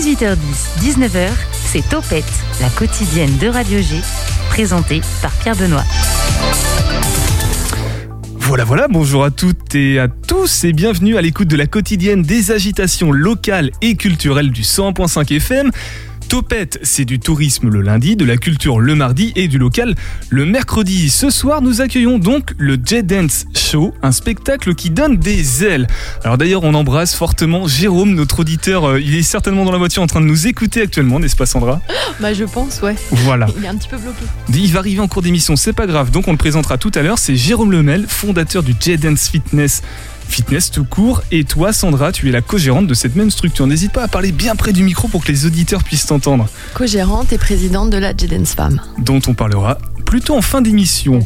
18h10, 19h, c'est Topette, la quotidienne de Radio G, présentée par Pierre Benoît. Voilà, voilà, bonjour à toutes et à tous et bienvenue à l'écoute de la quotidienne des agitations locales et culturelles du 100.5 FM. Topette, c'est du tourisme le lundi, de la culture le mardi et du local le mercredi. Ce soir, nous accueillons donc le J-Dance Show, un spectacle qui donne des ailes. Alors d'ailleurs, on embrasse fortement Jérôme, notre auditeur. Euh, il est certainement dans la voiture en train de nous écouter actuellement, n'est-ce pas Sandra? Bah je pense, ouais. Voilà. Il est un petit peu bloqué. Il va arriver en cours d'émission, c'est pas grave, donc on le présentera tout à l'heure. C'est Jérôme Lemel, fondateur du J-Dance Fitness fitness tout court. Et toi, Sandra, tu es la co-gérante de cette même structure. N'hésite pas à parler bien près du micro pour que les auditeurs puissent t'entendre. Co-gérante et présidente de la J-Dance Femme. Dont on parlera plutôt en fin d'émission.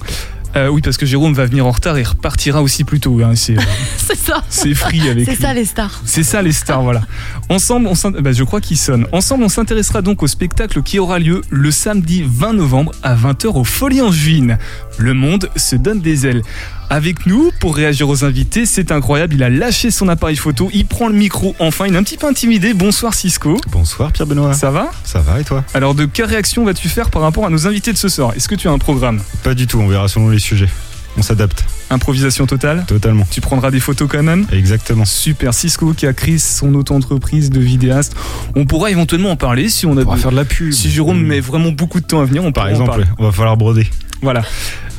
Euh, oui, parce que Jérôme va venir en retard et repartira aussi plus tôt. hein. C'est, euh, ça. c'est free avec C'est ça les stars. C'est ça les stars, voilà. Ensemble, on bah, je crois qu'il sonne. Ensemble, on s'intéressera donc au spectacle qui aura lieu le samedi 20 novembre à 20h au Folie Angevine. Le monde se donne des ailes. Avec nous, pour réagir aux invités, c'est incroyable, il a lâché son appareil photo, il prend le micro enfin, il est un petit peu intimidé. Bonsoir Cisco, Bonsoir Pierre Benoît. ça va? Ça va et toi? Alors de quelle réaction vas-tu faire par rapport à nos invités de ce soir? Est-ce que tu as un programme? Pas du tout, on verra selon les sujets. On s'adapte, Improvisation totale? Totalement. Tu prendras des photos quand même? Exactement. Super, Cisco qui a créé son auto-entreprise de vidéaste. On pourra éventuellement en parler si on a On de- faire de la pub. Si Jérôme met vraiment beaucoup de temps à venir, on Par pourra en exemple, parler. on va falloir broder. Voilà.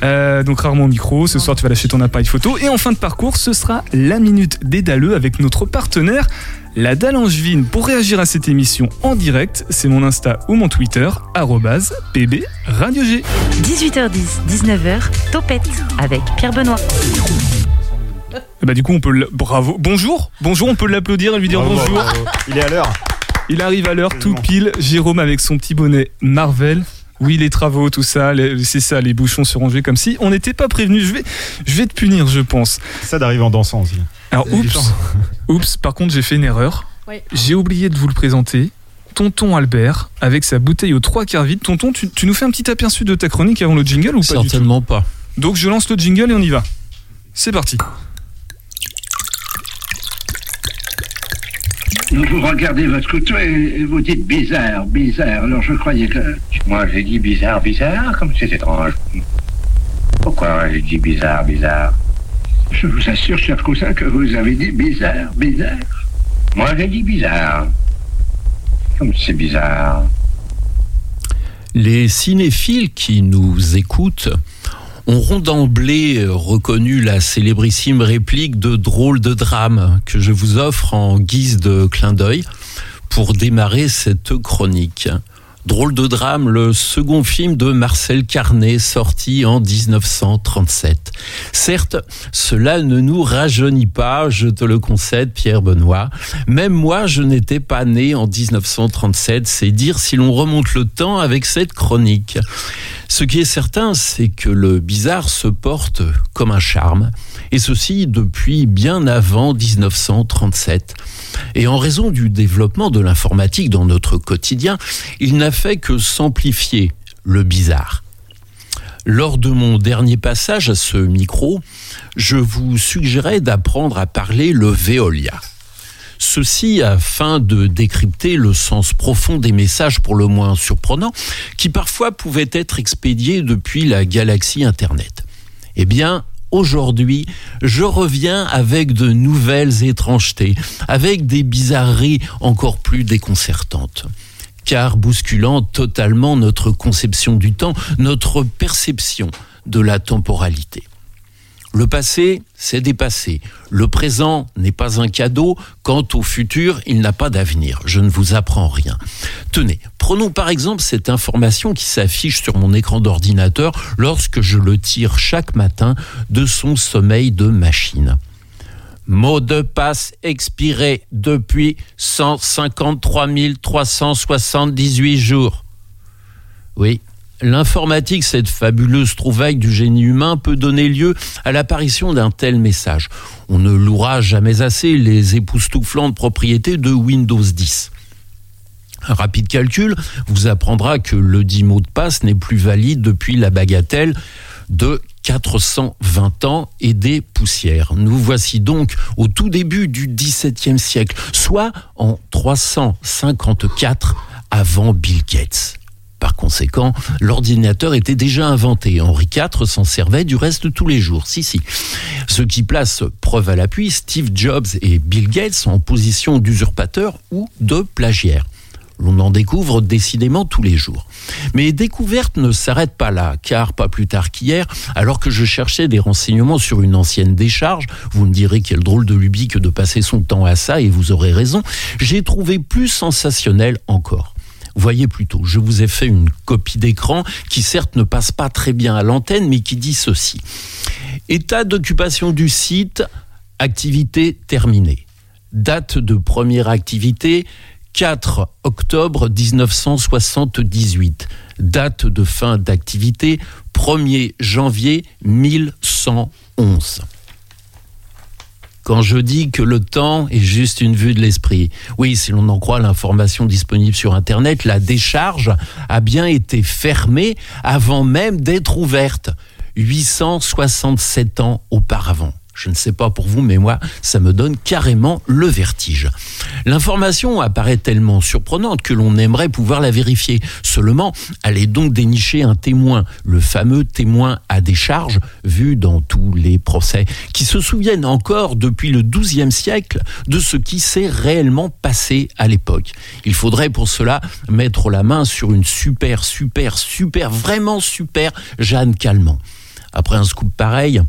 Euh, donc rarement au micro. Ce soir, tu vas lâcher ton appareil photo. Et en fin de parcours, ce sera la minute des Dalleux avec notre partenaire, la Dalle Angevine. Pour réagir à cette émission en direct, c'est mon Insta ou mon Twitter, arrobase pb radio G. 18h10, 19h, Topette avec Pierre Benoît. Et bah du coup, on peut le... bravo. Bonjour, bonjour. On peut l'applaudir et lui dire Bravo, bonjour. bravo. Il est à l'heure. Il arrive à l'heure tout pile. Jérôme avec son petit bonnet Marvel. Oui, les travaux, tout ça, les- c'est ça, les bouchons se rangeaient comme si on n'était pas prévenu. Je vais, je vais te punir, je pense. Ça d'arriver en dansant aussi. Alors, oups, oups, par contre, j'ai fait une erreur. J'ai oublié de vous le présenter. Tonton Albert, avec sa bouteille aux trois quarts vide. Tonton, tu, tu nous fais un petit aperçu de ta chronique avant le jingle ou pas du tout? Certainement pas. Donc, je lance le jingle et on y va. C'est parti. Vous regardez votre couteau et vous dites bizarre, bizarre. Alors je croyais que. Moi j'ai dit bizarre, bizarre, comme c'est étrange. Pourquoi j'ai dit bizarre, bizarre? Je vous assure, cher cousin, que vous avez dit bizarre, bizarre. Moi j'ai dit bizarre. Comme c'est bizarre. Les cinéphiles qui nous écoutent auront d'emblée euh, reconnu la célébrissime réplique de Drôle de drame que je vous offre en guise de clin d'œil pour démarrer cette chronique. Drôle de drame, le second film de Marcel Carnet sorti en 1937. Certes, cela ne nous rajeunit pas, je te le concède, Pierre Benoît. Même moi, je n'étais pas né en 1937, c'est dire si l'on remonte le temps avec cette chronique. Ce qui est certain, c'est que le bizarre se porte comme un charme, et ceci depuis bien avant 1937. Et en raison du développement de l'informatique dans notre quotidien, il n'a fait que s'amplifier le bizarre. Lors de mon dernier passage à ce micro, je vous suggérais d'apprendre à parler le Veolia. Ceci afin de décrypter le sens profond des messages pour le moins surprenants qui parfois pouvaient être expédiés depuis la galaxie Internet. Eh bien, aujourd'hui, je reviens avec de nouvelles étrangetés, avec des bizarreries encore plus déconcertantes car bousculant totalement notre conception du temps, notre perception de la temporalité. Le passé, c'est dépassé. Le présent n'est pas un cadeau. Quant au futur, il n'a pas d'avenir. Je ne vous apprends rien. Tenez, prenons par exemple cette information qui s'affiche sur mon écran d'ordinateur lorsque je le tire chaque matin de son sommeil de machine. Mot de passe expiré depuis 153 378 jours. Oui, l'informatique, cette fabuleuse trouvaille du génie humain, peut donner lieu à l'apparition d'un tel message. On ne louera jamais assez les époustouflantes propriétés de Windows 10. Un rapide calcul vous apprendra que le dit mot de passe n'est plus valide depuis la bagatelle de 420 ans et des poussières. Nous voici donc au tout début du XVIIe siècle, soit en 354 avant Bill Gates. Par conséquent, l'ordinateur était déjà inventé. Henri IV s'en servait du reste tous les jours. Si, si. Ce qui place preuve à l'appui Steve Jobs et Bill Gates en position d'usurpateur ou de plagiaire. L'on en découvre décidément tous les jours. Mais les découvertes ne s'arrêtent pas là, car pas plus tard qu'hier, alors que je cherchais des renseignements sur une ancienne décharge, vous me direz quel drôle de lubie que de passer son temps à ça, et vous aurez raison, j'ai trouvé plus sensationnel encore. Voyez plutôt, je vous ai fait une copie d'écran qui certes ne passe pas très bien à l'antenne, mais qui dit ceci. État d'occupation du site, activité terminée. Date de première activité, 4 octobre 1978. Date de fin d'activité 1er janvier 1111. Quand je dis que le temps est juste une vue de l'esprit, oui, si l'on en croit l'information disponible sur Internet, la décharge a bien été fermée avant même d'être ouverte, 867 ans auparavant. Je ne sais pas pour vous, mais moi, ça me donne carrément le vertige. L'information apparaît tellement surprenante que l'on aimerait pouvoir la vérifier. Seulement, allez donc dénicher un témoin, le fameux témoin à décharge, vu dans tous les procès, qui se souviennent encore depuis le XIIe siècle de ce qui s'est réellement passé à l'époque. Il faudrait pour cela mettre la main sur une super, super, super, vraiment super Jeanne Calment. Après un scoop pareil,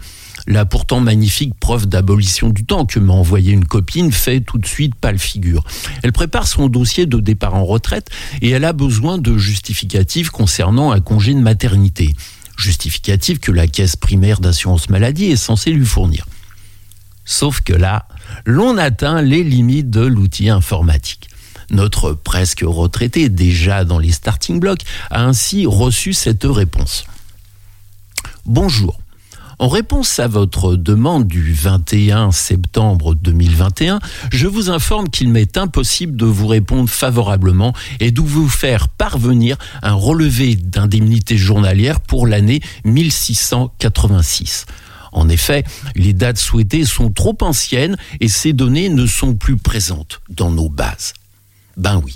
la pourtant magnifique preuve d'abolition du temps que m'a envoyé une copine fait tout de suite pas le figure. Elle prépare son dossier de départ en retraite et elle a besoin de justificatifs concernant un congé de maternité. Justificatif que la caisse primaire d'assurance maladie est censée lui fournir. Sauf que là, l'on atteint les limites de l'outil informatique. Notre presque retraité, déjà dans les starting blocks, a ainsi reçu cette réponse. Bonjour. En réponse à votre demande du 21 septembre 2021, je vous informe qu'il m'est impossible de vous répondre favorablement et de vous faire parvenir un relevé d'indemnité journalière pour l'année 1686. En effet, les dates souhaitées sont trop anciennes et ces données ne sont plus présentes dans nos bases. Ben oui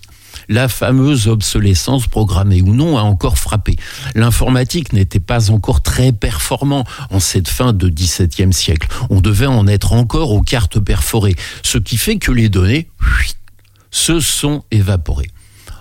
la fameuse obsolescence programmée ou non a encore frappé. L'informatique n'était pas encore très performant en cette fin de XVIIe siècle. On devait en être encore aux cartes perforées, ce qui fait que les données se sont évaporées.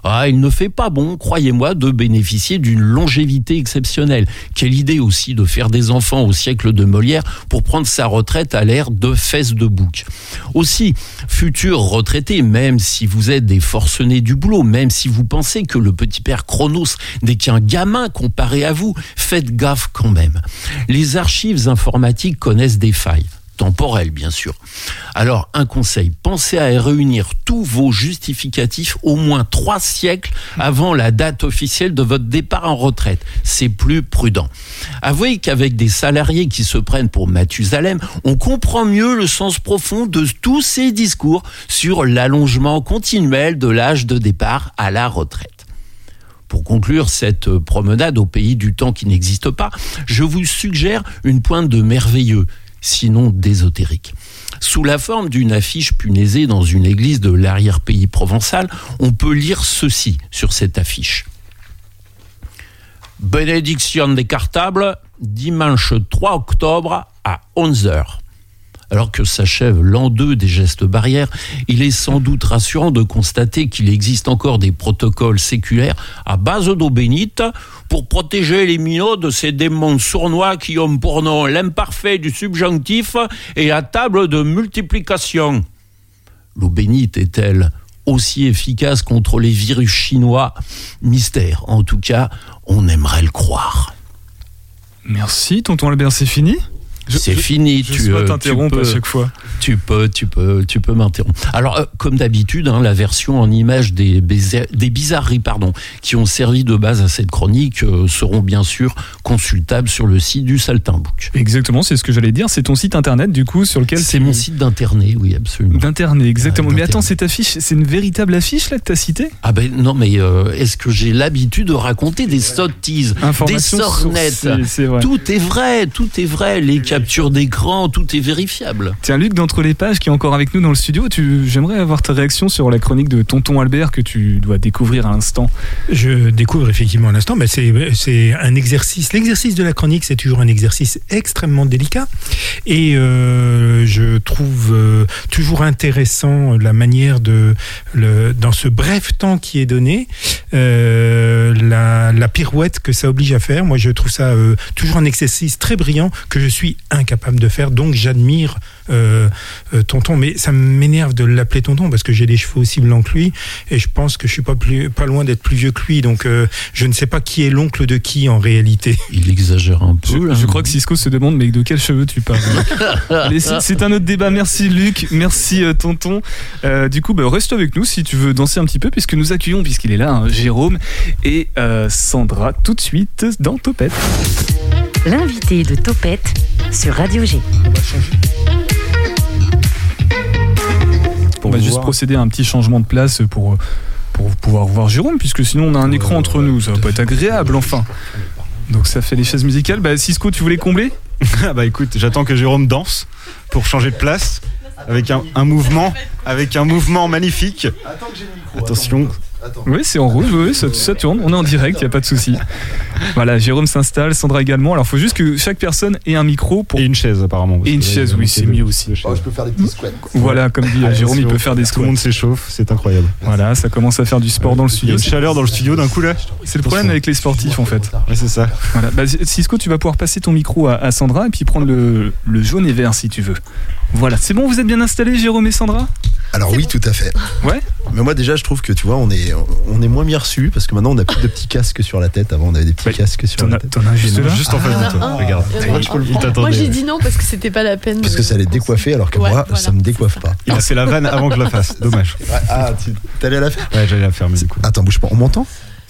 Ah, il ne fait pas bon, croyez-moi, de bénéficier d'une longévité exceptionnelle. Quelle idée aussi de faire des enfants au siècle de Molière pour prendre sa retraite à l'ère de fesses de bouc. Aussi, futurs retraités, même si vous êtes des forcenés du boulot, même si vous pensez que le petit père Chronos n'est qu'un gamin comparé à vous, faites gaffe quand même. Les archives informatiques connaissent des failles temporel, bien sûr. Alors, un conseil, pensez à réunir tous vos justificatifs au moins trois siècles avant la date officielle de votre départ en retraite. C'est plus prudent. Avouez qu'avec des salariés qui se prennent pour Mathusalem, on comprend mieux le sens profond de tous ces discours sur l'allongement continuel de l'âge de départ à la retraite. Pour conclure cette promenade au pays du temps qui n'existe pas, je vous suggère une pointe de merveilleux sinon d'ésotérique. Sous la forme d'une affiche punaisée dans une église de l'arrière-pays provençal, on peut lire ceci sur cette affiche. Bénédiction des cartables, dimanche 3 octobre à 11h. Alors que s'achève l'an 2 des gestes barrières, il est sans doute rassurant de constater qu'il existe encore des protocoles séculaires à base d'eau bénite pour protéger les minots de ces démons sournois qui ont pour nom l'imparfait du subjonctif et la table de multiplication. L'eau bénite est-elle aussi efficace contre les virus chinois? Mystère. En tout cas, on aimerait le croire. Merci, tonton Albert, c'est fini? C'est fini. Je tu, euh, tu t'interrompre peux- à chaque fois. Tu peux, tu peux, tu peux m'interrompre. Alors, euh, comme d'habitude, hein, la version en image des, bizarreries, pardon, qui ont servi de base à cette chronique euh, seront bien sûr consultables sur le site du Saltimbook. Exactement, c'est ce que j'allais dire. C'est ton site internet, du coup, sur lequel C'est tu- mon site d'internet, oui, absolument. D'internet, exactement. Mais attends, cette affiche, c'est une véritable affiche là que t'as citée? Ah ben non, mais euh, est-ce que j'ai l'habitude de raconter des sottises, des sornettes? Tout est vrai, tout est vrai. Les captures d'écran, tout est vérifiable. Tiens, Luc, d'entre les pages qui est encore avec nous dans le studio, tu... j'aimerais avoir ta réaction sur la chronique de Tonton Albert que tu dois découvrir à l'instant. Je découvre effectivement à l'instant, mais c'est c'est un exercice. L'exercice de la chronique, c'est toujours un exercice extrêmement délicat, et euh, je trouve euh, toujours intéressant la manière de, le, dans ce bref temps qui est donné, euh, la, la pirouette que ça oblige à faire. Moi, je trouve ça euh, toujours un exercice très brillant que je suis incapable de faire. Donc, j'admire euh, euh, Tonton, mais ça m'énerve de l'appeler Tonton parce que j'ai des cheveux aussi blancs que lui et je pense que je suis pas plus pas loin d'être plus vieux que lui donc euh, je ne sais pas qui est l'oncle de qui en réalité. Il exagère un peu. Je, là. je crois que Cisco se demande, mais de quels cheveux tu parles c'est un autre débat. Merci Luc, merci euh, Tonton. Euh, du coup, bah, reste avec nous si tu veux danser un petit peu, puisque nous accueillons, puisqu'il est là, hein, Jérôme et euh, Sandra, tout de suite dans Topette. L'invité de Topette sur Radio G. On va juste procéder à un petit changement de place pour, pour pouvoir voir Jérôme, puisque sinon on a un écran entre nous. Ça va pas être agréable, enfin. Donc ça fait les chaises musicales. Bah, Cisco, tu voulais combler? Ah bah écoute, j'attends que Jérôme danse pour changer de place avec un, un mouvement, avec un mouvement magnifique. Attention. Oui, c'est en rouge, oui, ça, ça tourne. On est en direct, il n'y a pas de souci. Voilà, Jérôme s'installe, Sandra également. Alors, il faut juste que chaque personne ait un micro pour. Et une chaise apparemment. Et une chaise, oui, c'est mieux aussi. Oh, je peux faire des petits squats. quoi. Voilà, comme dit Jérôme, il peut faire des Tout le squats. monde s'échauffe, c'est incroyable. Voilà, ça commence à faire du sport dans le Il y a studio. une chaleur dans le studio d'un coup là. C'est le problème avec les sportifs en fait. Ouais, c'est ça. Voilà. Bah, Cisco, tu vas pouvoir passer ton micro à, à Sandra et puis prendre le, le jaune et vert si tu veux. Voilà, c'est bon, vous êtes bien installés, Jérôme et Sandra? Alors oui, tout à fait. Ouais. Mais moi déjà, je trouve que tu vois, on est, on est moins bien reçu parce que maintenant on a plus de petits casques sur la tête. Avant, on avait des petits casques sur la tête. t'en as juste là Juste en face de Ah, toi. ah. Regarde. Il y en a un. Tu peux le- il Moi j'ai dit non parce que c'était pas la peine. Parce que ça allait décoiffer alors que Ouais, moi, voilà, ça me décoiffe pas. Il a fait la vanne avant que je la fasse. Dommage. Ah, tu t'allais à la faire? Ouais, j'allais la faire, mais du coup. Attends, bouge pas. On m'entend?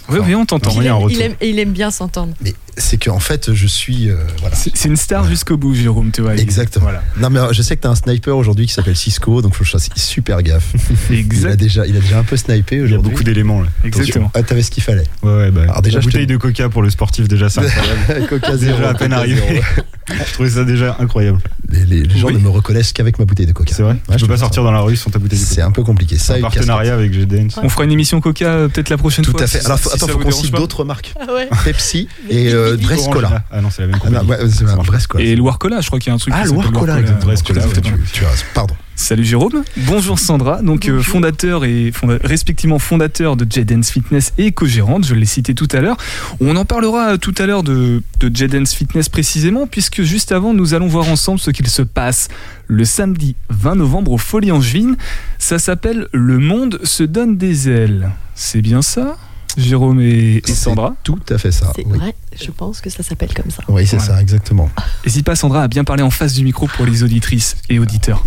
Oui, oui, on t'entend. Il aime, retour. il aime- et il aime bien s'entendre. Mais c'est qu'en fait, je suis. euh, voilà. C'est c'est une star jusqu'au bout, Jérôme, tu vois. Exactement. Voilà. Non, mais euh, je sais que t'as un sniper aujourd'hui qui s'appelle Cisco, donc faut que je fasse super gaffe. Il a Exact- déjà, il a déjà un peu snipé Il y a aujourd'hui. beaucoup d'éléments là. Exactement. Ah, t'avais ce qu'il fallait. Ouais, ouais, bah. Alors déjà, la bouteille te- de coca pour le sportif, déjà, c'est incroyable. Coca Déjà zéro, à peine arrivé. zéro. je trouvais ça déjà incroyable. Les, les- les gens Oui. ne me reconnaissent qu'avec ma bouteille de coca. C'est vrai Ouais, Tu je peux pas sortir dans la rue sans ta bouteille de C'est coca. un peu compliqué. Ça, un partenariat avec G-Dance. On fera une émission Coca euh, peut-être la prochaine fois. Tout à fait. Alors, attends, faut qu'on cite d'autres marques. Ah. Pepsi et euh, Dresscola. Ah non, c'est la même Ah, compagnie. ouais, c'est Ça un marche. Dresscola. Et Loire Cola, je crois qu'il y a un truc. Ah, qui s'appelle Loire Cola, Loire exactement. Cola. Tout à fait, tu, tu as- Pardon. Salut Jérôme, bonjour Sandra, donc euh, Bonjour. fondateur et fonda- respectivement fondateur de J-Dance Fitness et co-gérante, je l'ai cité tout à l'heure. On en parlera tout à l'heure de, de J-Dance Fitness précisément, puisque juste avant nous allons voir ensemble ce qu'il se passe le samedi 20 novembre au Folie Angevine. Ça s'appelle Le monde se donne des ailes. C'est bien ça? Jérôme et, et C'est Sandra Tout à fait ça. C'est Oui, vrai, je pense que ça s'appelle comme ça. Oui, c'est Voilà. ça, exactement. N'hésite pas Sandra à bien parler en face du micro pour les auditrices et auditeurs.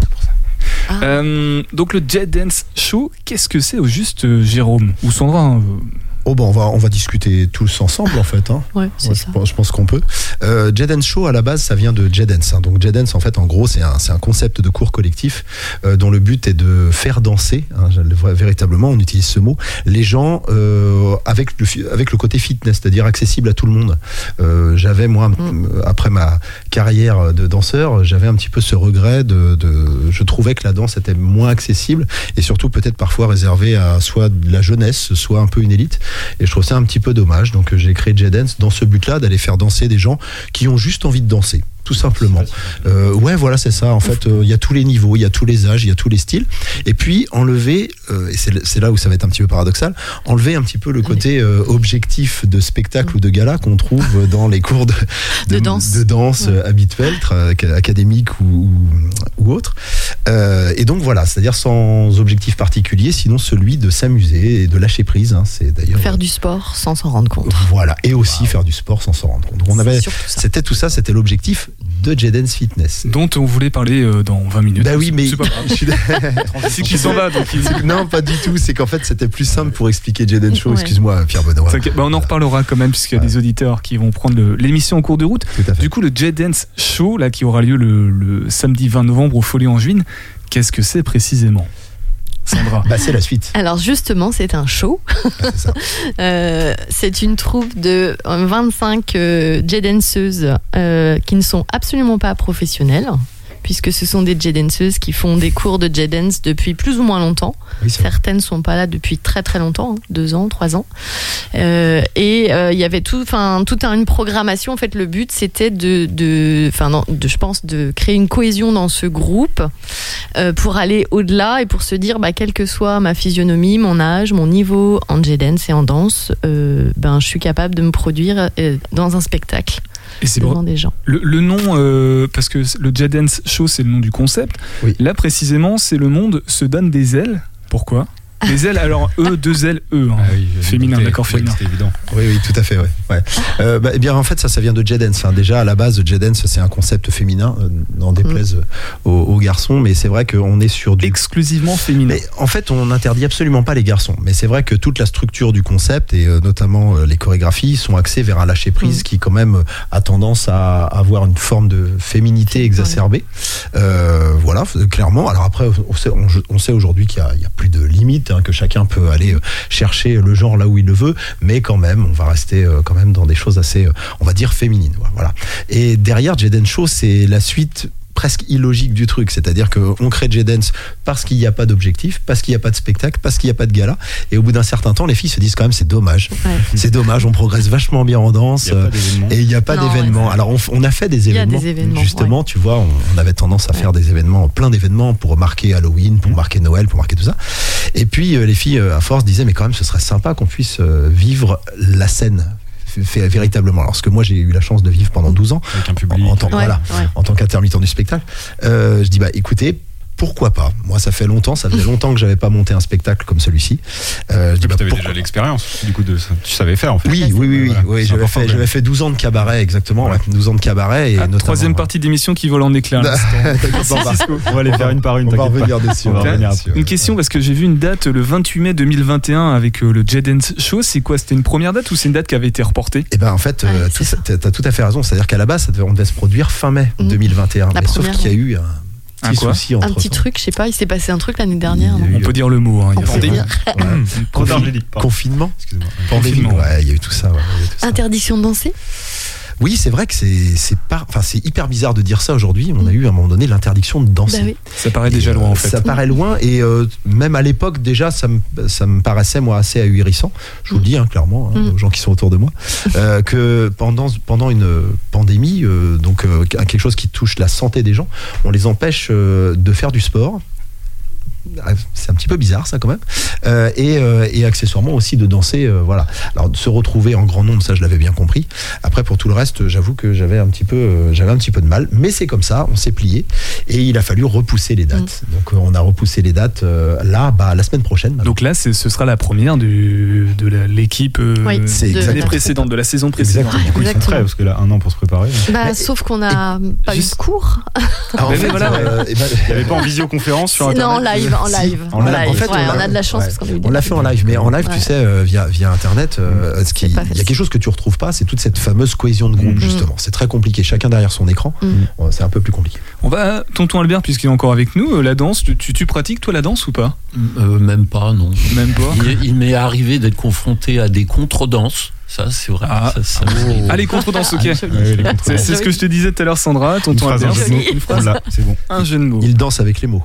Ah. Euh, donc le Jet Dance Show, qu'est-ce que c'est au juste euh, Jérôme? Ou Sandra hein, euh, Oh, bon, on va, on va discuter tous ensemble, en fait. Hein. Ouais, c'est Ouais, ça. je pense, qu'on peut. Euh, Show, à la base, ça vient de J-Dance. hein. Donc, J-Dance, en fait, en gros, c'est un, c'est un concept de cours collectif euh, dont le but est de faire danser, hein, véritablement, on utilise ce mot, les gens euh, avec, le, avec le côté fitness, c'est-à-dire accessible à tout le monde. Euh, j'avais, moi, Mm. euh, après ma carrière de danseur, j'avais un petit peu ce regret de, de- Je trouvais que la danse était moins accessible et surtout peut-être parfois réservée à soit de la jeunesse, soit un peu une élite. Et je trouve ça un petit peu dommage. Donc euh, j'ai créé J-Dance dans ce but-là, d'aller faire danser des gens qui ont juste envie de danser. Tout simplement. Euh, ouais, voilà, c'est ça. En fait, euh, il y a tous les niveaux, il y a tous les âges, il y a tous les styles. Et puis enlever, euh, et c'est là où ça va être un petit peu paradoxal, enlever un petit peu le côté euh, objectif de spectacle ou de gala qu'on trouve dans les cours de, De danse. de danse, Ouais. euh, habituels, académiques ou, ou, ou autres. Euh, et donc voilà, c'est-à-dire sans objectif particulier, sinon celui de s'amuser et de lâcher prise. hein. c'est d'ailleurs Faire du sport sans s'en rendre compte. voilà, et aussi faire du sport sans s'en rendre compte. Donc on avait c'était tout ça, c'était l'objectif de J-Dance Fitness. Dont on voulait parler euh, dans 20 minutes. Bah oui, mais C'est qui s'en va, donc il- non, pas du tout. C'est qu'en fait, c'était plus simple pour expliquer J-Dance Show. Ouais. Excuse-moi, Pierre Benoît. Bah, on en reparlera quand même, puisqu'il y a Ouais. des auditeurs qui vont prendre l'émission en cours de route. Tout à fait. Du coup, le Jet Dance Show, là, qui aura lieu le, le samedi 20 novembre au Folie en Juin, qu'est-ce que c'est précisément? Sandra Bah, c'est la suite. Alors justement, c'est un show. C'est ça. Euh, c'est une troupe de 25 euh, J-danseuses euh, qui ne sont absolument pas professionnelles, puisque ce sont des J-danseuses qui font des cours de J-dance depuis plus ou moins longtemps. Oui. Certaines sont pas là depuis très très longtemps, hein, deux ans, trois ans. Euh, et euh, il y avait tout, enfin toute une programmation. En fait, le but c'était de, de, enfin je pense, de créer une cohésion dans ce groupe euh, pour aller au-delà et pour se dire, bah, quelle que soit ma physionomie, mon âge, mon niveau en J-dance et en danse, ben je suis capable de me produire dans un spectacle Et c'est devant bon. des gens. Le, le nom, parce que le Jet Dance Show, c'est le nom du concept. Oui. Là, précisément, c'est le monde se donne des ailes. Pourquoi? Des ailes, alors E, deux ailes, E. hein. Ah oui, Féminin, d'accord, Oui, féminin. C'était évident. Oui, oui, tout à fait. Ouais. Ouais. Euh, bah, eh bien, en fait, ça, ça vient de J-Dance. hein. Déjà, à la base, J-Dance, c'est un concept féminin, euh, n'en déplaise aux, aux garçons, mais c'est vrai qu'on est sur du Exclusivement féminin. Mais en fait, on n'interdit absolument pas les garçons. Mais c'est vrai que toute la structure du concept et euh, notamment euh, les chorégraphies sont axées vers un lâcher prise Mm. qui quand même a tendance à avoir une forme de féminité exacerbée. Euh, voilà, clairement. Alors après, on sait, on- on sait aujourd'hui qu'il y a- il y a, plus de limites, hein, que chacun peut aller euh, chercher le genre là où il le veut, mais quand même, on va rester euh, quand même dans des choses assez, euh, on va dire féminines. Voilà. Et derrière, Jaden Show, c'est la suite presque illogique du truc, c'est-à-dire qu'on crée J-Dance parce qu'il n'y a pas d'objectif, parce qu'il n'y a pas de spectacle, parce qu'il n'y a pas de gala, et au bout d'un certain temps, les filles se disent quand même c'est dommage, Ouais. c'est dommage, on progresse vachement bien en danse, Il n'y a pas d'événement. et il n'y a pas d'événements. Alors on, a fait des Il y a événements, des événements, justement, tu vois, on, on avait tendance à faire des événements, plein d'événements pour marquer Halloween, pour marquer Noël, pour marquer tout ça. Et puis euh, les filles, euh, à force, disaient mais quand même ce serait sympa qu'on puisse euh, vivre la scène fait- véritablement. Alors ce que moi j'ai eu la chance de vivre pendant 12 ans, Avec un public. en Ouais, voilà, ouais. en tant qu'intermittent du spectacle, euh, je dis bah écoutez. Pourquoi pas Moi, ça fait longtemps, ça faisait longtemps que j'avais pas monté un spectacle comme celui-ci. Euh, je dis Tu bah, avais déjà l'expérience, du coup, de ça. tu savais faire en fait. oui, oui, oui, oui, Voilà, j'avais fait, j'avais fait 12 ans de cabaret, exactement, Ouais. ouais, 12 ans de cabaret et Ah, troisième partie d'émission qui vole en éclat. là. T'inquiète pas, on va- les faire une par une, on va t'inquiète pas. revenir dessus. On va on va revenir dessus, après. Une question parce que j'ai vu une date le 28 mai 2021 avec euh, le Jet Dance Show. C'est quoi? C'était une première date ou c'est une date qui avait été reportée? Et ben en fait, Ouais, euh, tout t'as t'as tout à fait raison. C'est-à-dire qu'à la base, on devait se produire fin mai Mhm. 2021. La mais sauf qu'il y a eu Un petit souci entre Un petit truc, je sais pas, il s'est passé un truc l'année dernière. On peut dire le mot. hein. Pardon. Confinement Excusez-moi. Pandémie, Confinement. ouais, il y a eu tout ça. ouais, il y a eu tout ça. Interdiction de danser Oui, c'est vrai que c'est c'est pas, enfin c'est hyper bizarre de dire ça aujourd'hui. On a eu à un moment donné l'interdiction de danser. Bah oui. Ça paraît déjà Et, loin euh, en fait. Ça paraît loin et euh, même à l'époque déjà ça me, ça me paraissait moi assez ahurissant. Je vous le dis hein, clairement hein, Mm. aux gens qui sont autour de moi euh, que pendant pendant une pandémie euh, donc euh, quelque chose qui touche la santé des gens, on les empêche euh, de faire du sport. Ah, C'est un petit peu bizarre ça quand même Euh, et, euh, et accessoirement aussi de danser euh, voilà alors de se retrouver en grand nombre ça je l'avais bien compris après pour tout le reste j'avoue que j'avais un petit peu euh, j'avais un petit peu de mal mais c'est comme ça on s'est plié et il a fallu repousser les dates donc euh, on a repoussé les dates euh, là bah la semaine prochaine maintenant. Donc là, c'est- ce sera la première du, de la- l'équipe euh, Oui, c'est de l'année précédente, de la saison précédente. Exactement. Du coup, ils sont Exactement. prêts parce que là, un an pour se préparer. Bah, Mais- sauf qu'on n'a pas eu de cours. Ah, en fait, voilà, ben, Il n'y avait pas en visioconférence sur non, En live, en Si, live. en En live. live. En fait, Ouais, on on, a- de la chance ouais. parce qu'on a eu des On l'a fait en live, mais en live, Ouais. tu sais, euh, via, via Internet, euh, ce qui, C'est pas il y a quelque chose que tu retrouves pas, c'est toute cette fameuse cohésion de groupe, Mm. justement. C'est très compliqué, chacun derrière son écran, Mm. euh, c'est un peu plus compliqué. On va, tonton Albert, puisqu'il est encore avec nous, euh, la danse, tu, tu- tu pratiques toi la danse ou pas Euh, même pas, non. Même pas. Il, il m'est arrivé d'être confronté à des contredanses. Ça, c'est vrai. Ah. Ça, ça m'arrive. Allez, contre-danse, ok. Ouais, les C'est contredanses. c'est ce que je te disais tout à l'heure, Sandra, Une tonton phrase, un Albert. jeu de mots. Joli. Une phrase, Là, c'est bon. un jeu de mots. Il danse avec les mots.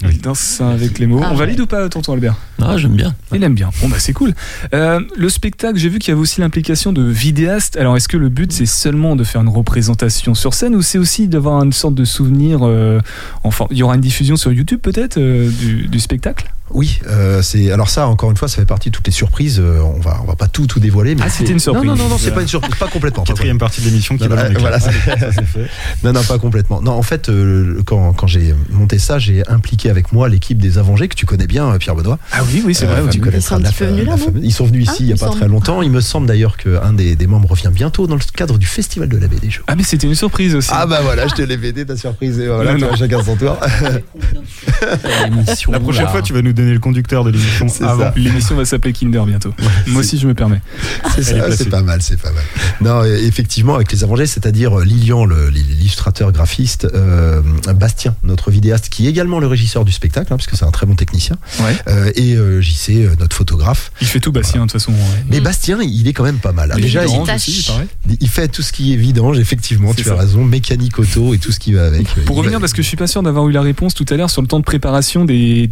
Il danse avec les mots. Ah On ouais. valide ou pas, tonton Albert Ah, j'aime bien. Il aime bien. Bon, bah c'est cool. Euh, le spectacle, j'ai vu qu'il y avait aussi l'implication de vidéastes. Alors, est-ce que le but, c'est seulement de faire une représentation sur scène ou c'est aussi d'avoir une sorte de souvenir euh, Enfin, il y aura une diffusion sur YouTube peut-être euh, du, du spectacle? Oui, euh, c'est alors ça encore une fois, ça fait partie de toutes les surprises. Euh, on va on va pas tout tout dévoiler. Mais Ah, c'était une surprise. Non non non, non c'est pas une surprise, pas complètement. pas Quatrième partie de l'émission qui Non, va voilà, Ça, c'est fait. Non, non, pas complètement. Non, en fait, euh, quand, quand j'ai monté ça, j'ai impliqué avec moi l'équipe des Avengers que tu connais bien, Pierre Benoît. Ah oui, oui, c'est Euh, vrai. tu connais Ils sont la venus là, la Ils sont venus ici Ah, il n'y a pas très longtemps. Il me semble d'ailleurs qu'un des, des membres revient bientôt dans le cadre du Festival de la BD Show. Ah, mais c'était une surprise aussi. Ah bah voilà, je te l'ai BD, ta surprise. Et voilà, chacun son tour. L'émission, La prochaine fois, tu vas nous donner le conducteur de l'émission avant. L'émission va s'appeler Kinder bientôt. Moi aussi, je me permets. C'est ça, c'est pas mal, c'est pas mal. Non, effectivement, avec les Avengers, c'est-à-dire euh, Lilian, l'illustrateur graphiste, euh, Bastien, notre vidéaste, qui est également le régisseur du spectacle, hein, parce que c'est un très bon technicien, Ouais. euh, et euh, JC, euh, notre photographe. Il fait tout Bastien, de toute façon. ouais. Mais. Bastien, il est quand même pas mal. hein. Il Déjà, aussi, fait tout ce qui est vidange, effectivement, tu ça. as raison, mécanique auto et tout ce qui va avec. Pour revenir, va- parce que je suis pas sûr d'avoir eu la réponse tout à l'heure sur le temps de préparation des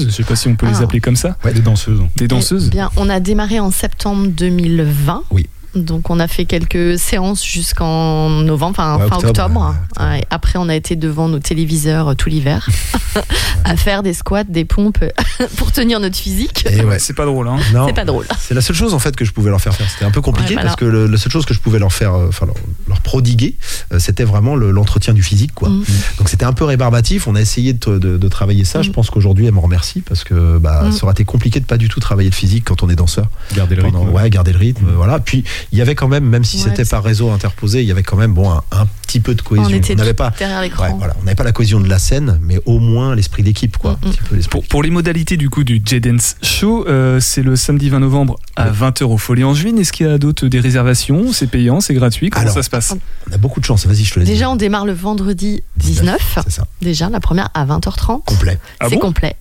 J-danceuses, je sais pas si on peut les Ah. appeler comme ça, Des danseuses. des danseuses. Eh Bien, on a démarré en septembre 2020. Oui. Donc on a fait quelques séances jusqu'en novembre, enfin Ouais, fin octobre, octobre. ouais, octobre. Ouais, après on a été devant nos téléviseurs euh, tout l'hiver à faire des squats, des pompes pour tenir notre physique. Et ouais. C'est pas drôle, hein. Non, C'est pas drôle. C'est la seule chose en fait que je pouvais leur faire faire. C'était un peu compliqué Ouais, voilà. parce que le- la seule chose que je pouvais leur faire, euh, enfin leur, leur prodiguer, euh, c'était vraiment le- l'entretien du physique, quoi. Mm. Donc c'était un peu rébarbatif. On a essayé de, de- de travailler ça. Je Mm. pense qu'aujourd'hui elle me remercie parce que bah, Mm. ça aurait été compliqué de pas du tout travailler le physique quand on est danseur. Gardez le Pendant- rythme. ouais, garder le rythme, Mm. voilà. Puis il y avait quand même, même si Ouais, c'était par réseau interposé, il y avait quand même bon un, un petit peu de cohésion. On n'avait pas. Ouais, voilà, on n'avait pas la cohésion de la scène, mais au moins l'esprit d'équipe, quoi. Mm, l'esprit Pour, pour les modalités du coup du J-Dance Show, euh, c'est le samedi 20 novembre à 20h au Folie Angevine. Est-ce qu'il y a d'autres des réservations? C'est payant, c'est gratuit? Comment Alors, ça se passe? On a beaucoup de chance. Vas-y, je te laisse. Déjà on démarre le vendredi 19, C'est ça, déjà la première à 20h30. complet. Ah c'est bon? complet.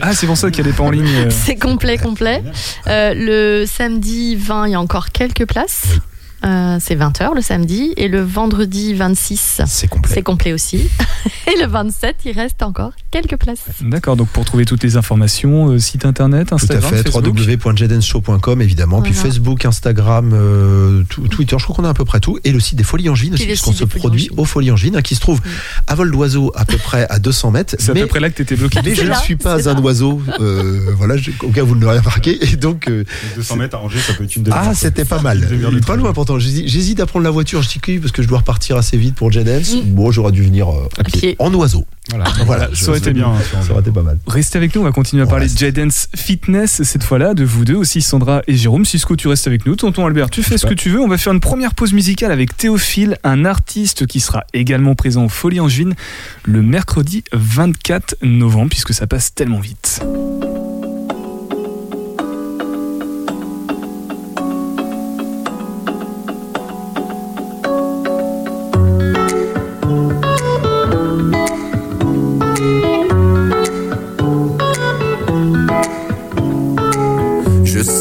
Ah, c'est pour ça qu'il y a des pas en ligne. euh. C'est complet, complet. Euh, le samedi 20, il y a encore quelques places. Euh, c'est 20h le samedi. Et le vendredi 26, C'est complet. c'est complet aussi. Et le 27, il reste encore quelques places. D'accord, donc pour trouver toutes les informations, euh, site internet, Tout à Instagram, fait, Facebook. www.jedanceshow.com évidemment, puis. Facebook, Instagram, euh, Twitter, je crois qu'on a à peu près tout, et le site des Folies Angevines aussi, puisqu'on se produit aux Folies Angevines, hein, qui se trouve à vol d'oiseau à peu près à 200 mètres. C'est à mais peu près là que t'étais bloqué. mais je ne suis pas un là. oiseau, euh, voilà, je- au cas où vous ne l'aurez remarqué, et donc... euh, Les 200 mètres à Angers, ça peut être une demi-heure. ah, c'était pas mal. Pas loin pourtant. J'hésite j'hésite à prendre la voiture. Je dis que parce que je dois repartir assez vite pour J Dance. Mm. Bon, j'aurais dû venir euh, À pied. en oiseau. Voilà, Voilà, ça aurait été bien. Ça aurait été pas mal. Restez avec nous, on va continuer à On parler reste. de J-Dance Fitness cette fois-là, de vous deux aussi, Sandra et Jérôme. Cisco, tu restes avec nous. Tonton Albert, tu fais ce que tu veux. On va faire une première pause musicale avec Théophile, un artiste qui sera également présent au Folie Angevine le mercredi 24 novembre, puisque ça passe tellement vite.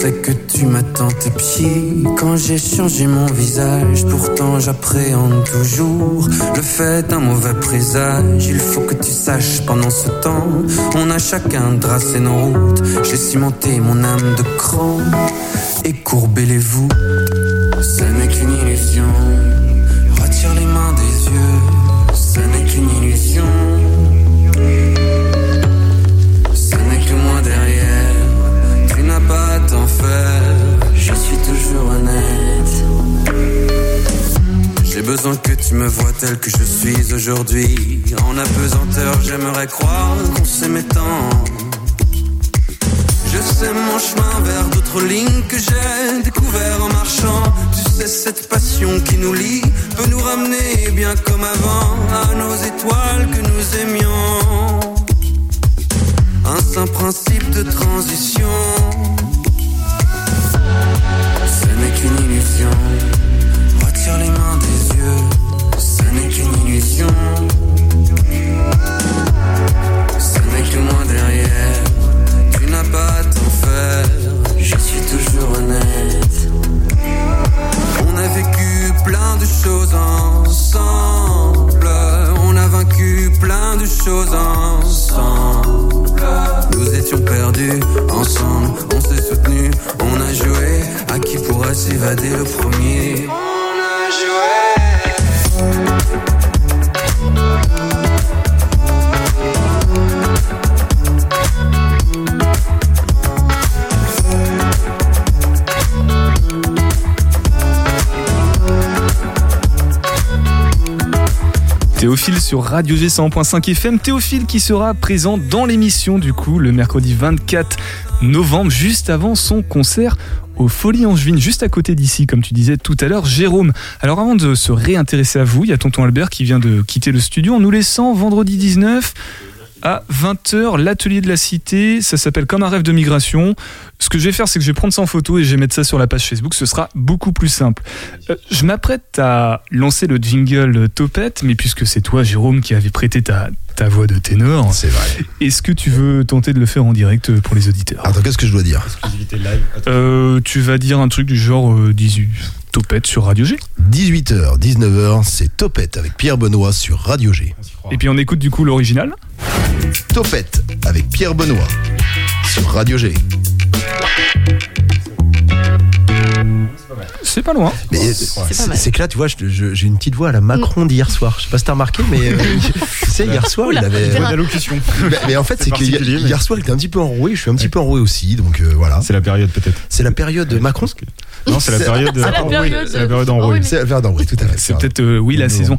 Sais que tu m'attends tes pieds quand j'ai changé mon visage. Pourtant, j'appréhende toujours le fait d'un mauvais présage. Il faut que tu saches, pendant ce temps, on a chacun tracé nos routes. J'ai cimenté mon âme de cran et courbé les voûtes. Ce n'est qu'une illusion. Retire les mains des yeux. Ce n'est qu'une illusion. Je suis toujours honnête. J'ai besoin que tu me vois tel que je suis aujourd'hui. En apesanteur, j'aimerais croire qu'on s'aimait tant. Je sais mon chemin vers d'autres lignes que j'ai découvert en marchant. Tu sais, cette passion qui nous lie peut nous ramener bien comme avant à nos étoiles que nous aimions. Un saint principe de transition. Ce n'est qu'une illusion. Retire les mains des yeux. Ce n'est qu'une illusion. Ce n'est que moi derrière. Tu n'as pas à t'en faire. Je suis toujours honnête. On a vécu plein de choses ensemble. On a vaincu plein de choses ensemble. Nous étions perdus ensemble s'évader le premier. On. Théophile sur Radio G 100.5 FM. Théophile qui sera présent dans l'émission du coup le mercredi 24 novembre, juste avant son concert aux Folies juste à côté d'ici, comme tu disais tout à l'heure, Jérôme. Alors avant de se réintéresser à vous, il y a tonton Albert qui vient de quitter le studio en nous laissant vendredi 19 à 20h l'atelier de la cité. Ça s'appelle Comme un rêve de migration. Ce que je vais faire, c'est que je vais prendre ça en photo et je vais mettre ça sur la page Facebook. Ce sera beaucoup plus simple. Euh, je m'apprête à lancer le jingle Topette, mais puisque c'est toi, Jérôme, qui avait prêté ta, ta voix de ténor, C'est vrai. est-ce que tu veux tenter de le faire en direct pour les auditeurs? Attends, qu'est-ce que je dois dire? Exclusivité live. Euh, Tu vas dire un truc du genre euh, 18 Topette sur Radio G. 18h, 19h, c'est Topette avec Pierre Benoît sur Radio G. Et puis on écoute du coup l'original. Topette avec Pierre Benoît sur Radio G. C'est pas loin. Mais C'est que là, tu vois, je- je- j'ai une petite voix à la Macron d'hier soir. Je sais pas si t'as remarqué, mais euh, tu sais, hier soir, Oula, il avait. Bonne allocution. Mais, mais en fait, C'est c'est que hier, particulier, mais- hier soir, il était un petit peu enroué. Je suis un petit peu enroué aussi, donc euh, voilà. C'est la période peut-être. C'est la période de Macron. Non, c'est la C'est- période. C'est la oui, période- C'est la période enrouée. C'est la période d'enroué, tout à fait. C'est peut-être, euh, oui, la saison.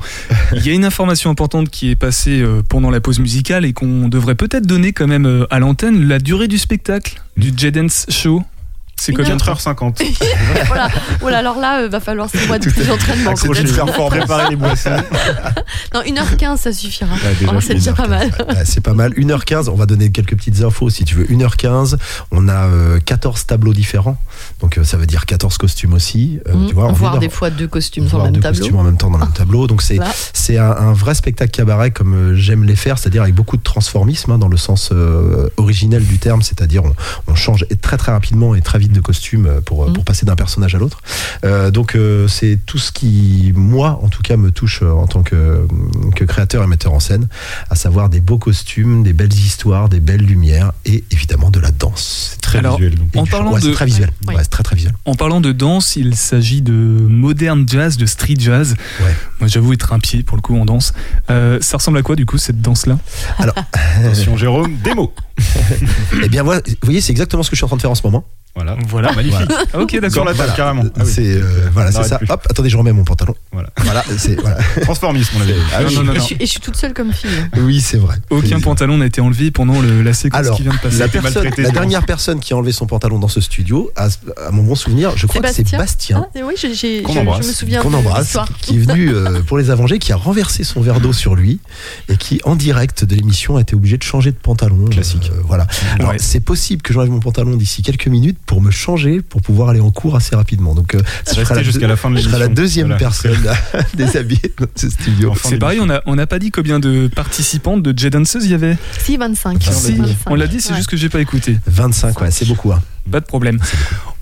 Il y a une information importante qui est passée euh, pendant la pause musicale et qu'on devrait peut-être donner quand même euh, à l'antenne la durée du spectacle, du J-Dance Show. C'est temps 4h50. voilà. voilà, alors là, euh, va falloir 6 mois de plus d'entraînement. Accrochez peut-être. faire fort préparer les boissons. Non, 1h15, ça suffira. Ouais, Oh, c'est déjà pas mal. Ouais, c'est pas mal. 1h15, on va donner quelques petites infos si tu veux. 1h15, on a euh, 14 tableaux différents. Donc euh, ça veut dire 14 costumes aussi. Euh, Mmh, tu vois, Voire une des fois deux costumes on sur le même deux tableau. costumes en même temps dans le même tableau. Donc c'est c'est un, un vrai spectacle cabaret comme euh, j'aime les faire, c'est-à-dire avec beaucoup de transformisme hein, dans le sens euh, originel du terme, c'est-à-dire on, on change très très rapidement et très vite de costume euh, pour, Mhm. pour passer d'un personnage à l'autre. Euh, donc euh, c'est tout ce qui, moi en tout cas, me touche euh, en tant que, que créateur et metteur en scène, à savoir des beaux costumes, des belles histoires, des belles lumières et évidemment de la danse. C'est très Alors, visuel. donc. En parlant ouais, c'est de- très visuel. Ouais. Ouais, c'est très très visuel. En parlant de danse, il s'agit de modern jazz, de street jazz. Ouais. Moi, j'avoue être un pied pour le coup en danse. Euh, ça ressemble à quoi du coup cette danse-là? Attention, Jérôme, démo. Eh bien, vous voyez, c'est exactement ce que je suis en train de faire en ce moment. Voilà. Voilà. Magnifique. Ah, ok, Sur d'accord. la table, Voilà. carrément. Ah oui. C'est euh, voilà, c'est ça. plus. Hop, attendez, je remets mon pantalon. Voilà. Voilà, c'est voilà. Transformisme, on avait dit. Ah, non, non, non, Et, je suis, et je suis toute seule comme fille. Oui, c'est vrai. Aucun pantalon n'a été enlevé pendant le- la séquence Alors, qui vient de passer. La, personne- dernière personne qui a enlevé son pantalon dans ce studio, à, à mon bon souvenir, je crois que c'est Bastien. Ah, oui, j'ai- j'ai- Qu'on je, me souviens Qu'on embrasse, qui est venu euh, pour les Avengers, qui a renversé son verre d'eau sur lui et qui, en direct de l'émission, a été obligé de changer de pantalon. Classique. Euh, voilà. Alors, c'est possible que j'enlève mon pantalon d'ici quelques minutes pour me changer, pour pouvoir aller en cours assez rapidement. Donc, euh, je serai la, jusqu'à la fin de je serai la deuxième Voilà. personne déshabillée dans ce studio. Enfin, C'est pareil, on n'a on n'a pas dit combien de participantes de J-Dancers il y avait Si, 25. Si, 25. on l'a dit, c'est Ouais. juste que j'ai pas écouté. 25, ouais, c'est beaucoup. Hein. Pas de problème.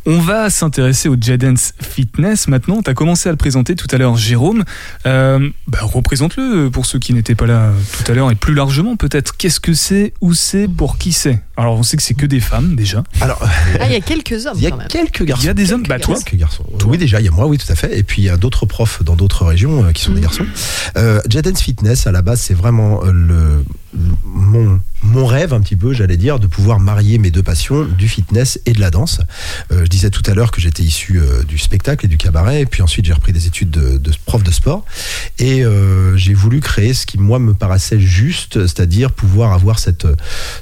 On va s'intéresser au J-Dance Fitness maintenant. Tu as commencé à le présenter tout à l'heure, Jérôme. Euh, bah, Représente-le pour ceux qui n'étaient pas là tout à l'heure et plus largement peut-être. Qu'est-ce que c'est Où c'est Pour qui c'est? Alors on sait que c'est que des femmes déjà. Alors, Ah, il y a quelques hommes il y a quand même. quelques garçons. Il y a des hommes, bah toi. Quelques garçons. Oui, déjà, il y a moi, oui, tout à fait. Et puis, il y a d'autres profs dans d'autres régions euh, qui sont des Mhm. garçons. Euh, Jadens Fitness, à la base, c'est vraiment euh, le, mon, mon rêve, un petit peu, j'allais dire, de pouvoir marier mes deux passions, du fitness et de la danse. Euh, je disais tout à l'heure que j'étais issu euh, du spectacle et du cabaret. Et puis ensuite, j'ai repris des études de, de prof de sport. Et euh, j'ai voulu créer ce qui, moi, me paraissait juste, c'est-à-dire pouvoir avoir cette,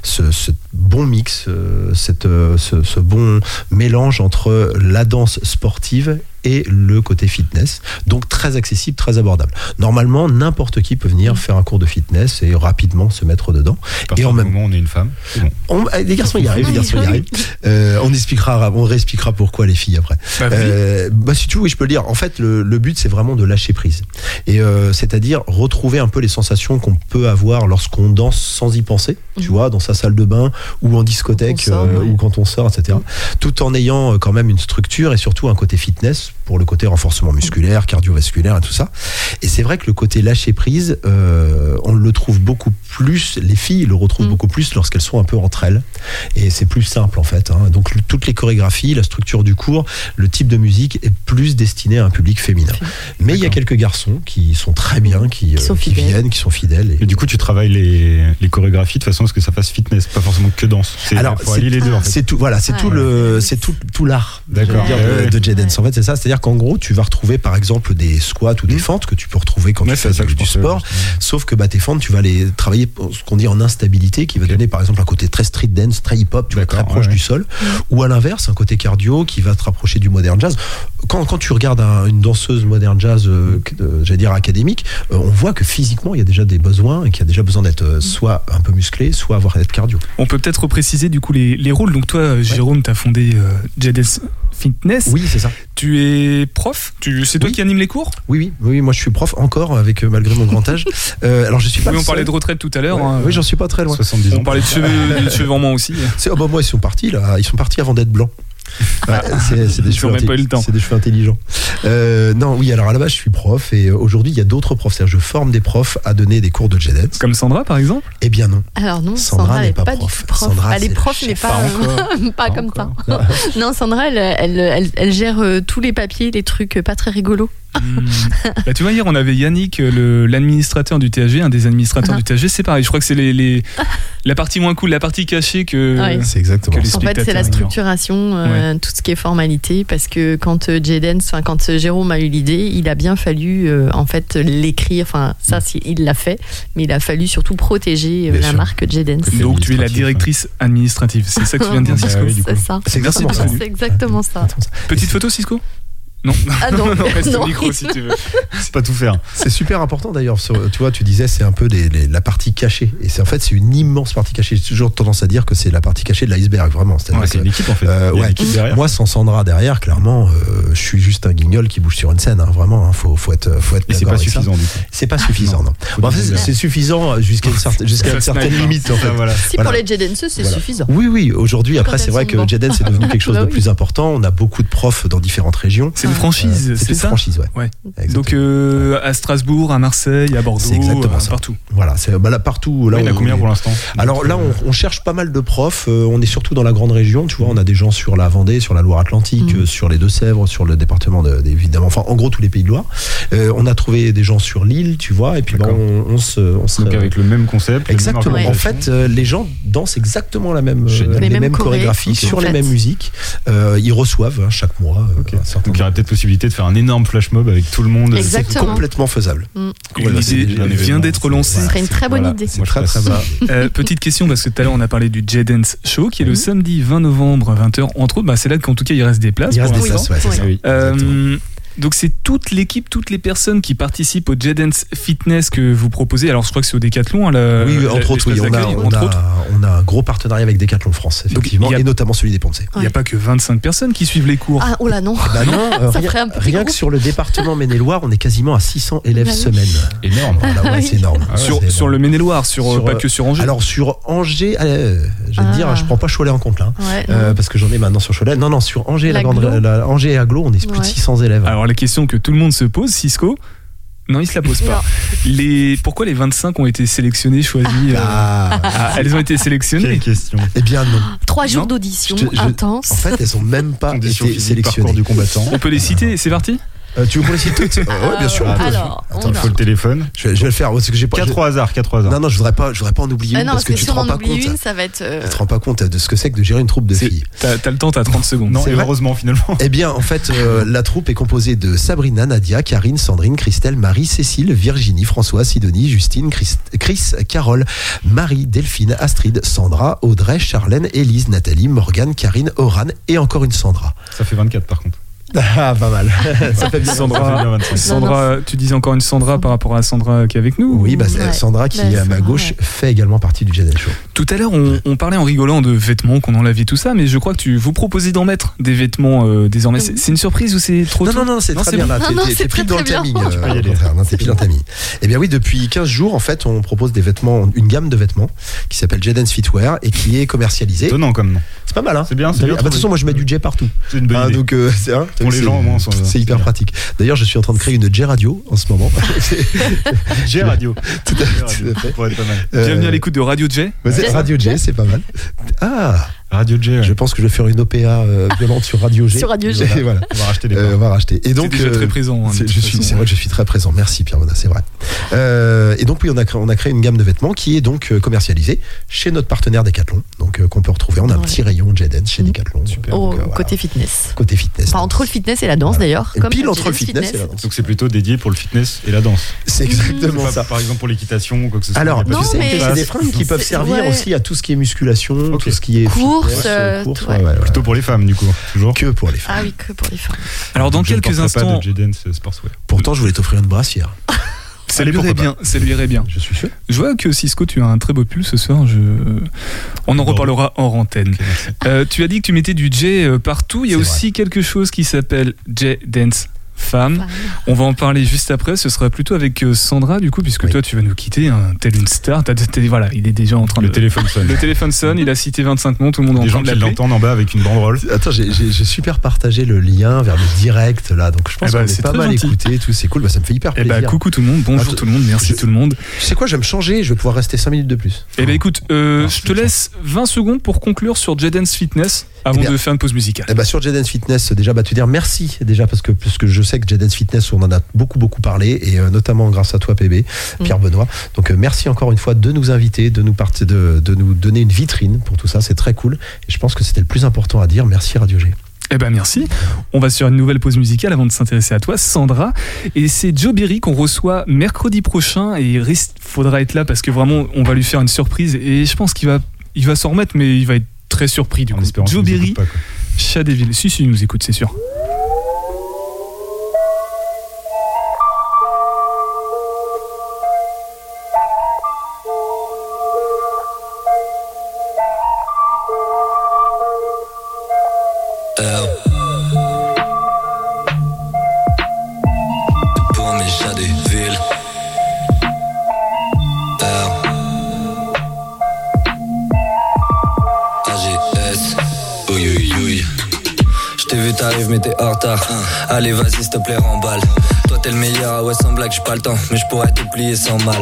ce, ce bon mix, euh, euh, ce bon mélange entre la danse sportive et le côté fitness. Donc très accessible, très abordable. Normalement, n'importe qui peut venir faire un cours de fitness et rapidement se mettre dedans. Et en même- moment on est une femme, c'est bon. On, eh, les garçons y arrivent, les garçons y arrivent. Euh, on expliquera, on réexpliquera pourquoi les filles après. Bah. Euh, bah, si tu veux, oui, je peux le dire. En fait, le, le but, c'est vraiment de lâcher prise. Et euh, c'est-à-dire retrouver un peu les sensations qu'on peut avoir lorsqu'on danse sans y penser, tu Mhm. vois, dans sa salle de bain ou en discothèque sort, euh, ouais. ou quand on sort, etc. Mhm. Tout en ayant euh, quand même une structure et surtout un côté fitness pour le côté renforcement musculaire, cardiovasculaire et tout ça. Et c'est vrai que le côté lâcher prise, euh, on le trouve beaucoup plus, les filles le retrouvent Mhm. beaucoup plus lorsqu'elles sont un peu entre elles. Et c'est plus simple en fait. hein. Donc le- toutes les chorégraphies, la structure du cours, le type de musique est plus destiné à un public féminin. Mais il y a quelques garçons qui sont très bien, qui, Qui sont qui viennent, qui sont fidèles. Et... Et du coup, tu travailles les, les chorégraphies de façon à ce que ça fasse fitness, pas forcément que danse. C'est Alors, faut allier les deux en fait. C'est tout, voilà, c'est Ouais. tout le, c'est tout, tout l'art. D'accord. dire, Ouais, ouais. de, de J Dance. En fait, c'est ça. C'est-à-dire qu'en gros, tu vas retrouver par exemple des squats ou des fentes que tu peux retrouver quand Ouais, tu fais ça du, sport. Sauf que bah, tes fentes, tu vas les travailler, ce qu'on dit en instabilité, qui va donner par exemple un côté très street dance, très hip-hop, tu vois, très D'accord, proche ouais, du sol. Ou à l'inverse, un côté cardio qui va te rapprocher du modern jazz. Quand, quand tu regardes un- une danseuse modern jazz, euh, que- euh, j'allais dire académique, euh, on voit que physiquement, il y a déjà des besoins et qu'il y a déjà besoin d'être euh, soit un peu musclé, soit avoir d'être cardio. On peut peut-être préciser du coup les, les rôles. Donc toi, Jérôme, tu as fondé JDS Fitness. Oui, c'est ça. Tu es prof? Tu, C'est toi Oui. qui anime les cours? Oui, oui, oui, moi je suis prof encore avec euh, malgré mon grand âge. Euh, alors je suis pas. Oui, on parlait de retraite tout à l'heure. Ouais, hein. oui, j'en suis pas très loin. 70 ans. On parlait de cheveux, de cheveux en moins aussi. C'est- oh, bah, moi ils sont partis là, ils sont partis avant d'être blancs. Ouais, c'est c'est des cheveux même pas eu le intelli- temps. C'est des cheveux intelligents. Euh, non, oui, alors à la base je suis prof et euh, aujourd'hui il y a d'autres profs. C'est-à-dire je forme des profs à donner des cours de J-Dance. Comme Sandra, par exemple? Eh bien non. Alors non, Sandra n'est pas pas, prof. Sandra, elle c'est est prof, mais pas, Pas pas, comme ça. Non, Sandra, elle, elle, elle, elle gère euh, tous les papiers, les trucs euh, pas très rigolos. Hmm. Bah, tu vois, hier, on avait Yannick, euh, le- l'administrateur du THG, un des administrateurs Ah. du THG. C'est pareil, je crois que c'est les, les- la partie moins cool, la partie cachée que. Ouais. C'est exactement que les ça. En fait, c'est la structuration, euh, tout ce qui est formalité, parce que quand euh, J-Dance, enfin quand Jérôme a eu l'idée, il a bien fallu euh, en fait l'écrire. Enfin, ça, c'est- il l'a fait, mais il a fallu surtout protéger Bien la sûr. marque. C'est Donc, tu es la directrice administrative. C'est ça que tu viens de dire, Ah Cisco. C'est ça. Exactement. C'est exactement ça. Petite photo, Cisco? Non. Ah non, reste au non. micro si tu veux. C'est pas tout faire. C'est super important d'ailleurs. Tu vois, tu disais c'est un peu les- les- la partie cachée. Et c'est en fait c'est une immense partie cachée. J'ai toujours tendance à dire que c'est la partie cachée de l'iceberg vraiment. C'est-à-dire Ouais, c'est que- une équipe en fait. Euh, ouais. équipe derrière. Moi, sans Sandra derrière, clairement, euh, je suis juste un guignol qui bouge sur une scène. hein, vraiment, hein, faut, faut être, faut être. Et c'est pas ça. suffisant du coup. C'est pas suffisant, non. Bon, en fait, c'est suffisant jusqu'à une certaine, une limite, en fait. Ah, voilà. Si Voilà. pour les J-Dancers, c'est Voilà. suffisant. Oui, oui. Aujourd'hui, après, c'est vrai que. J-Dance c'est devenu quelque chose Bah de oui. plus important. On a beaucoup de profs dans différentes régions. C'est une Euh, franchise, c'est c'est une ça franchise, ouais. Donc, euh, à Strasbourg, à Marseille, à Bordeaux, C'est exactement euh, ça. partout. Voilà, c'est bah, là partout. Là, il y en a on- combien pour l'instant? Alors là, on, on cherche pas mal de profs. euh, on est surtout dans la grande région. Tu vois, on a des gens sur la Vendée, sur la Loire-Atlantique, Mhm. sur les Deux-Sèvres, sur le département de, évidemment. Enfin, en gros, tous les pays de Loire. Euh, on a trouvé des gens sur l'île, tu vois. Et puis, bah, on, on se, on se- Donc avec le même concept. même Exactement. En fait, euh, les gens dansent exactement la même, euh, les, Les mêmes chorégraphies sur En les fait. mêmes musiques. Euh, ils reçoivent hein, chaque mois. Peut-être possibilité de faire un énorme flash mob avec tout le monde. C'est complètement faisable. Mm. Voilà, c'est L'idée vient d'être lancée. Ce serait une très bonne Voilà. idée. C'est Moi, je très passe. très bas. Euh, petite question, parce que tout à l'heure on a parlé du J-Dance Show, qui est le Mhm. samedi 20 novembre à 20h. Entre autres, bah, c'est là qu'en tout cas il reste des places. Il reste des places, ouais, c'est Oui. ça. Oui. Exactement. Euh, donc c'est toute l'équipe, toutes les personnes qui participent au J-Dance Fitness que vous proposez. Alors je crois que c'est au Décathlon. hein, la- Oui, la- entre autres, oui. On a, d'accueil, on, entre a, autres. on a un gros partenariat avec Decathlon France, effectivement, a- et notamment celui des Poncé. Il n'y a pas que 25 personnes qui suivent les cours. Ah, oh là non. Bah non, euh, Ça rien, ferait un petit rien que sur le département Maine-et-Loire, on est quasiment à 600 élèves Bah oui. semaine. Énorme. Voilà, ouais, oui. c'est énorme. Ah ouais, sur, le Maine-et-Loire, sur, Sur, pas que sur Angers. Alors sur Angers, euh, je vais te Ah. dire, je prends pas Cholet en compte là, hein, Ouais, euh, parce que j'en ai maintenant sur Cholet. Non, non, sur Angers, la la- Angers et Aglo, on est plus de Ouais. 600 élèves. Alors la question que tout le monde se pose, Cisco. Non, il se la pose pas. Les, pourquoi les 25 ont été sélectionnés, choisis euh, Ah, ah, Elles ont été Quelle sélectionnées. question. eh bien non. Trois jours d'audition intense. En fait, elles ont même pas été sélectionnées. du combattant. On peut les citer, c'est parti? Euh, tu veux qu'on les cite toutes Euh, Ouais, bien sûr. on peut. Alors, on Attends, Il a- faut le téléphone. Je vais, je vais le faire parce que j'ai pas. 4 je- au hasard, 4 au hasard. Non, non, je voudrais pas, je voudrais pas en oublier Ah une non, parce que, tu si te on rends en pas oublie compte. une, ça va être. euh, Tu te rends pas compte de ce que c'est que de gérer une troupe de C'est- filles. T'as t'as le temps, t'as 30 secondes. Non, C'est et vrai heureusement finalement. Eh bien, en fait, euh, la troupe est composée de Sabrina, Nadia, Karine, Sandrine, Christelle, Marie, Cécile, Virginie, François, Sidonie, Justine, Chris, Chris, Carole, Marie, Delphine, Astrid, Sandra, Audrey, Charlène, Élise, Nathalie, Morgane, Karine, Oran et encore une Sandra. Ça fait 24 par contre. Ah, pas mal. Ça fait bien. Ça fait bien 25. Sandra, tu disais encore une Sandra par rapport à Sandra qui est avec nous Oui, bah, Ouais. Sandra qui Bah, est à ma Sandra, gauche ouais. fait également partie du Jedi Show. Tout à l'heure, on, on parlait en rigolant de vêtements, qu'on enlève et tout ça, mais je crois que tu vous proposez d'en mettre des vêtements euh, désormais. C'est c'est une surprise ou c'est trop Non, tôt non, non, c'est très bien T'es- pile dans le timing. euh, t'es pile dans le timing. Eh bien oui, depuis 15 jours, en fait, on propose des vêtements, une gamme de vêtements qui s'appelle Jadens Fitwear et qui est commercialisée. Étonnant comme nom. C'est pas mal, hein C'est bien, c'est Ah bien. bah, De toute façon, moi je mets du J partout. C'est une bonne Ah, idée. donc euh, c'est hein, Pour les c'est- gens, au moins, c'est- hyper pratique. D'ailleurs, je suis en train de créer une J radio en ce moment. C'est- J Radio. tout à fait, pourrait être pas mal. Euh, Bienvenue à l'écoute de Radio J. Radio J, c'est pas mal. Ah, Radio J. ouais. Je pense que je vais faire une OPA euh, violente sur Radio G. Sur Radio G. Voilà. On va racheter des Euh, on va racheter. Et donc, déjà euh, très présent, hein, c'est- vrai que je suis très présent. Merci Pierre Mona, c'est vrai. Euh, et donc oui, on a, créé, on a créé une gamme de vêtements qui est donc commercialisée chez notre partenaire Decathlon, donc qu'on peut retrouver. On a un petit rayon J Dance chez Mhm. Decathlon. Super. Au donc, voilà. côté fitness. côté fitness. Enfin, entre fitness et la danse Voilà. d'ailleurs. Pile le entre le Jazz fitness, et la danse. Donc c'est plutôt dédié pour le fitness et la danse. C'est exactement Pas, ça. par exemple pour l'équitation ou quoi que ce soit. Alors, Non, tu mais que c'est des fringues qui peuvent servir ouais. aussi à tout ce qui est musculation, tout ce qui est Course, fitness, euh, course, ouais. ouais, ouais, ouais. Plutôt pour les femmes du coup, toujours. que pour les femmes. Ah oui, que pour les femmes. Alors dans ne quelques instants, Pas de J-Dance Sportswear. Pourtant, je voulais t'offrir une brassière. ça lui irait bien, ça lui irait bien. Je suis sûr. Je vois que Cisco, tu as un très beau pull ce soir. Je... On en Bon. reparlera hors antenne. Euh, tu as dit que tu mettais du J euh, partout. Il y a aussi quelque chose qui s'appelle J Dance Femme. On va en parler juste après. Ce sera plutôt avec euh, Sandra, du coup, puisque Oui. toi, tu vas nous quitter, hein, telle une star. T'as- t'as- voilà, il est déjà en train Le de. téléphone sonne. Le téléphone sonne. Il a cité 25 noms. Tout le monde en train gens qui l'entendent en bas avec une banderole. Attends, j'ai- super partagé le lien vers le direct là, donc je pense Eh ben, qu'on est pas très mal gentil. écouté, tout, c'est cool, bah, ça me fait hyper Eh plaisir. ben, coucou tout le monde. Bonjour Ah, tout le monde. Merci je- tout le monde. Tu sais quoi, je vais me changer, je vais pouvoir rester 5 minutes de plus. Eh ben, écoute, euh, je te laisse 20 secondes pour conclure sur J Dance Fitness avant Eh bien, de faire une pause musicale. Eh ben, sur J-Dance Fitness, déjà, bah, te dire merci déjà parce que, parce que je sais que J-Dance Fitness, on en a beaucoup, beaucoup parlé et euh, notamment grâce à toi, PB, Pierre Benoît. Donc, euh, merci encore une fois de nous inviter, de nous, part- de, de nous donner une vitrine pour tout ça, c'est très cool. Et je pense que c'était le plus important à dire. Merci Radio G. Eh ben merci. On va sur une nouvelle pause musicale avant de s'intéresser à toi, Sandra. Et c'est Joe Berry qu'on reçoit mercredi prochain et il reste- faudra être là parce que vraiment on va lui faire une surprise et je pense qu'il va, il va s'en remettre mais il va être très surpris du En coup. Joe Berry. Chat des villes. Si si, il nous écoute, c'est sûr. Mais t'es en retard Allez vas-y s'il te plaît remballe. Toi t'es le meilleur ah ouais sans blague j'ai pas le temps. Mais je pourrais te plier sans mal.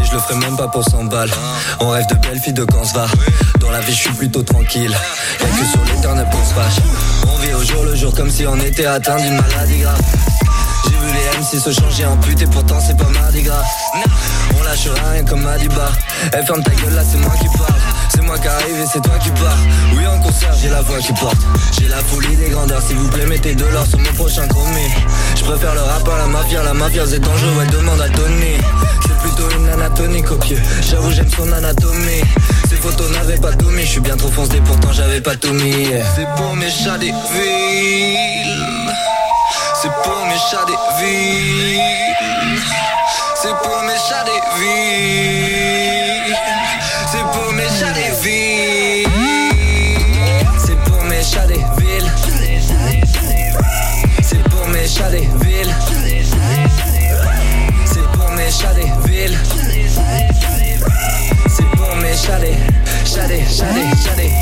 Et je le ferai même pas pour 100 balles. On rêve de belles filles de quand se va. Dans la vie je suis plutôt tranquille. Y'a que sur l'éternel qu'on se fâche On vit au jour le jour comme si on était atteint d'une maladie grave. J'ai vu les MC se changer en pute et pourtant c'est pas mardi gras. On lâche rien comme Madiba. Eh ferme ta gueule là c'est moi qui parle. C'est moi qui arrive et c'est toi qui pars. Oui en concert j'ai la voix qui porte. J'ai la folie des grandeurs s'il vous plaît mettez de l'or sur mon prochain chromé. Je préfère le rap à la mafia, la mafia c'est dangereux, ouais demande à Tony. C'est plutôt une anatomie copieux. J'avoue j'aime son anatomie. Ces photos n'avaient pas tout mis, je suis bien trop foncé pourtant j'avais pas tout mis. C'est pour mes chats des villes. C'est pour mes chats des villes. C'est pour mes chats des villes. C'est pour mes chats des villes. C'est pour mes chats des villes. C'est pour mes chats des villes. C'est pour mes chats des villes. C'est pour mes chats des chats des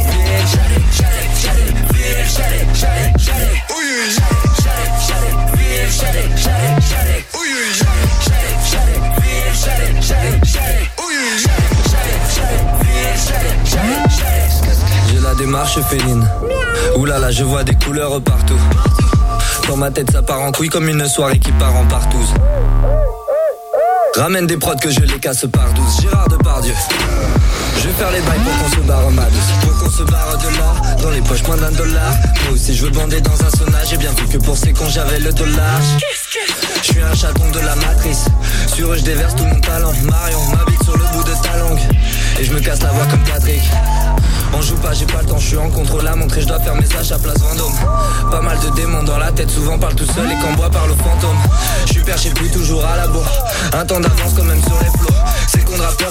démarche féline. Oulala, je vois des couleurs partout. Dans ma tête, ça part en couille comme une soirée qui part en partouze. Ramène des prods que je les casse par douze. Gérard Depardieu. Je vais faire les bails pour qu'on se barre qu'on barre de. Dans les poches, moins d'un dollar. Moi aussi, je veux bander dans un sauna. J'ai bien vu que pour ces cons, j'avais le dollar. Je suis un chaton de la matrice. Sur eux, je déverse tout mon talent. Marion m'habite sur le bout de ta langue. Et je me casse la voix comme Patrick. On joue pas, j'ai pas le temps, je suis en contrôle à montrer, je dois faire mes achats place Vendôme. Pas mal de démons dans la tête, souvent parle tout seul et quand bois parle au fantôme. Je suis perché plus toujours à la bourre. Un temps d'avance quand même sur les flots.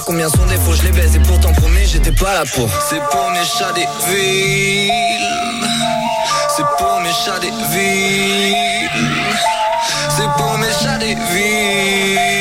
Combien sont des faux, je les baise et pourtant promis, j'étais pas là pour. C'est pour mes chats des villes. C'est pour mes chats des villes. C'est pour mes chats des villes.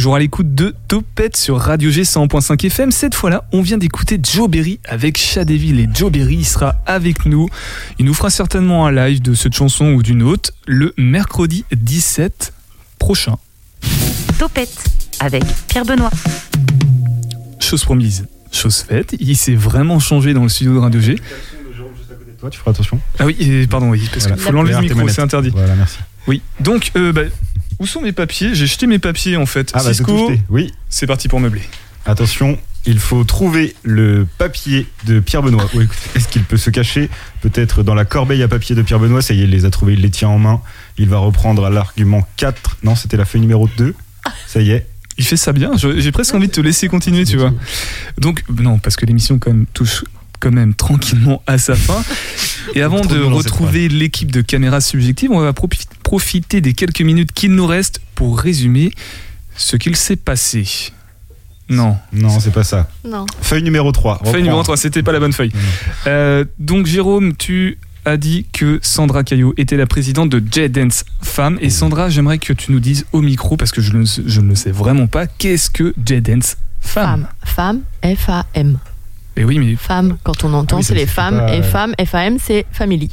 Toujours à l'écoute de Topette sur Radio G 100.5 FM. Cette fois-là, on vient d'écouter Joe Berry avec Chadeville et Joe Berry il sera avec nous. Il nous fera certainement un live de cette chanson ou d'une autre le mercredi 17 prochain. Topette avec Pierre Benoît. Chose promise, chose faite. Il s'est vraiment changé dans le studio de Radio G. Toi, tu feras attention. Ah oui, pardon, oui, parce qu'il Voilà. faut l'enlever micro, c'est interdit. Voilà, merci. Oui, donc, euh, bah, où sont mes papiers? J'ai jeté mes papiers en fait. Ah bah, Cisco. Oui. c'est parti pour meubler. Attention, il faut trouver le papier de Pierre Benoît. Écoute, Est-ce qu'il peut se cacher? Peut-être dans la corbeille à papier de Pierre Benoît Ça y est, il les a trouvés, il les tient en main. Il va reprendre à l'argument 4. Non, c'était la feuille numéro 2. Ça y est. Il fait ça bien, j'ai presque envie de te laisser continuer, tu vois. Donc, non, parce que l'émission quand même touche quand même tranquillement à sa fin. Et avant de retrouver l'équipe de caméras subjectives, on va profi- profiter des quelques minutes qu'il nous reste pour résumer ce qu'il s'est passé. Non. Non, c'est pas ça. Non. Feuille numéro 3. Feuille numéro 3, c'était pas la bonne feuille. Euh, donc Jérôme, tu as dit que Sandra Caillot était la présidente de J-Dance Femme. Et Sandra, j'aimerais que tu nous dises au micro, parce que je ne, je ne le sais vraiment pas, qu'est-ce que J-Dance Femme? Femme. Femme. F-A-M. Mais oui, mais Femme, quand on entend, Ah oui, c'est les femmes. pas, Et euh. femme, F-A-M, c'est family.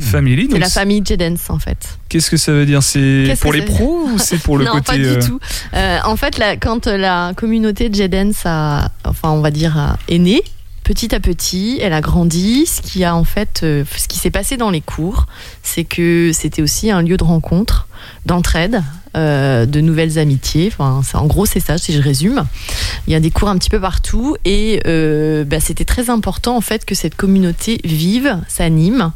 Family, C'est la famille Jedens, en fait. qu'est-ce que ça veut dire? C'est pour les pros ou c'est pour le non, côté pas du euh, tout. Euh, en fait, la- quand la communauté de Jedens a, enfin, on va dire, a- est née, petit à petit, elle a grandi. Ce qui a en fait, euh, ce qui s'est passé dans les cours, c'est que c'était aussi un lieu de rencontre, d'entraide, euh, de nouvelles amitiés. En gros, c'est ça, si je résume. Il y a des cours un petit peu partout et euh, bah, c'était très important en fait que cette communauté vive, s'anime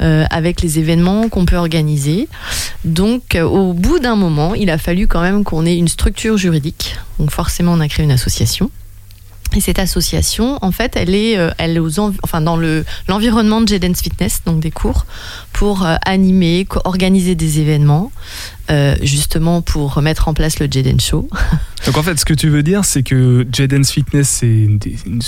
euh, avec les événements qu'on peut organiser. Donc, au bout d'un moment, il a fallu quand même qu'on ait une structure juridique. Donc, forcément, on a créé une association. Et cette association, en fait, elle est, elle est enfin, dans le- l'environnement de J-Dance Fitness, donc des cours, pour animer, organiser des événements, euh, justement pour mettre en place le J-Dance Show. Donc en fait, ce que tu veux dire, c'est que J-Dance Fitness, c'est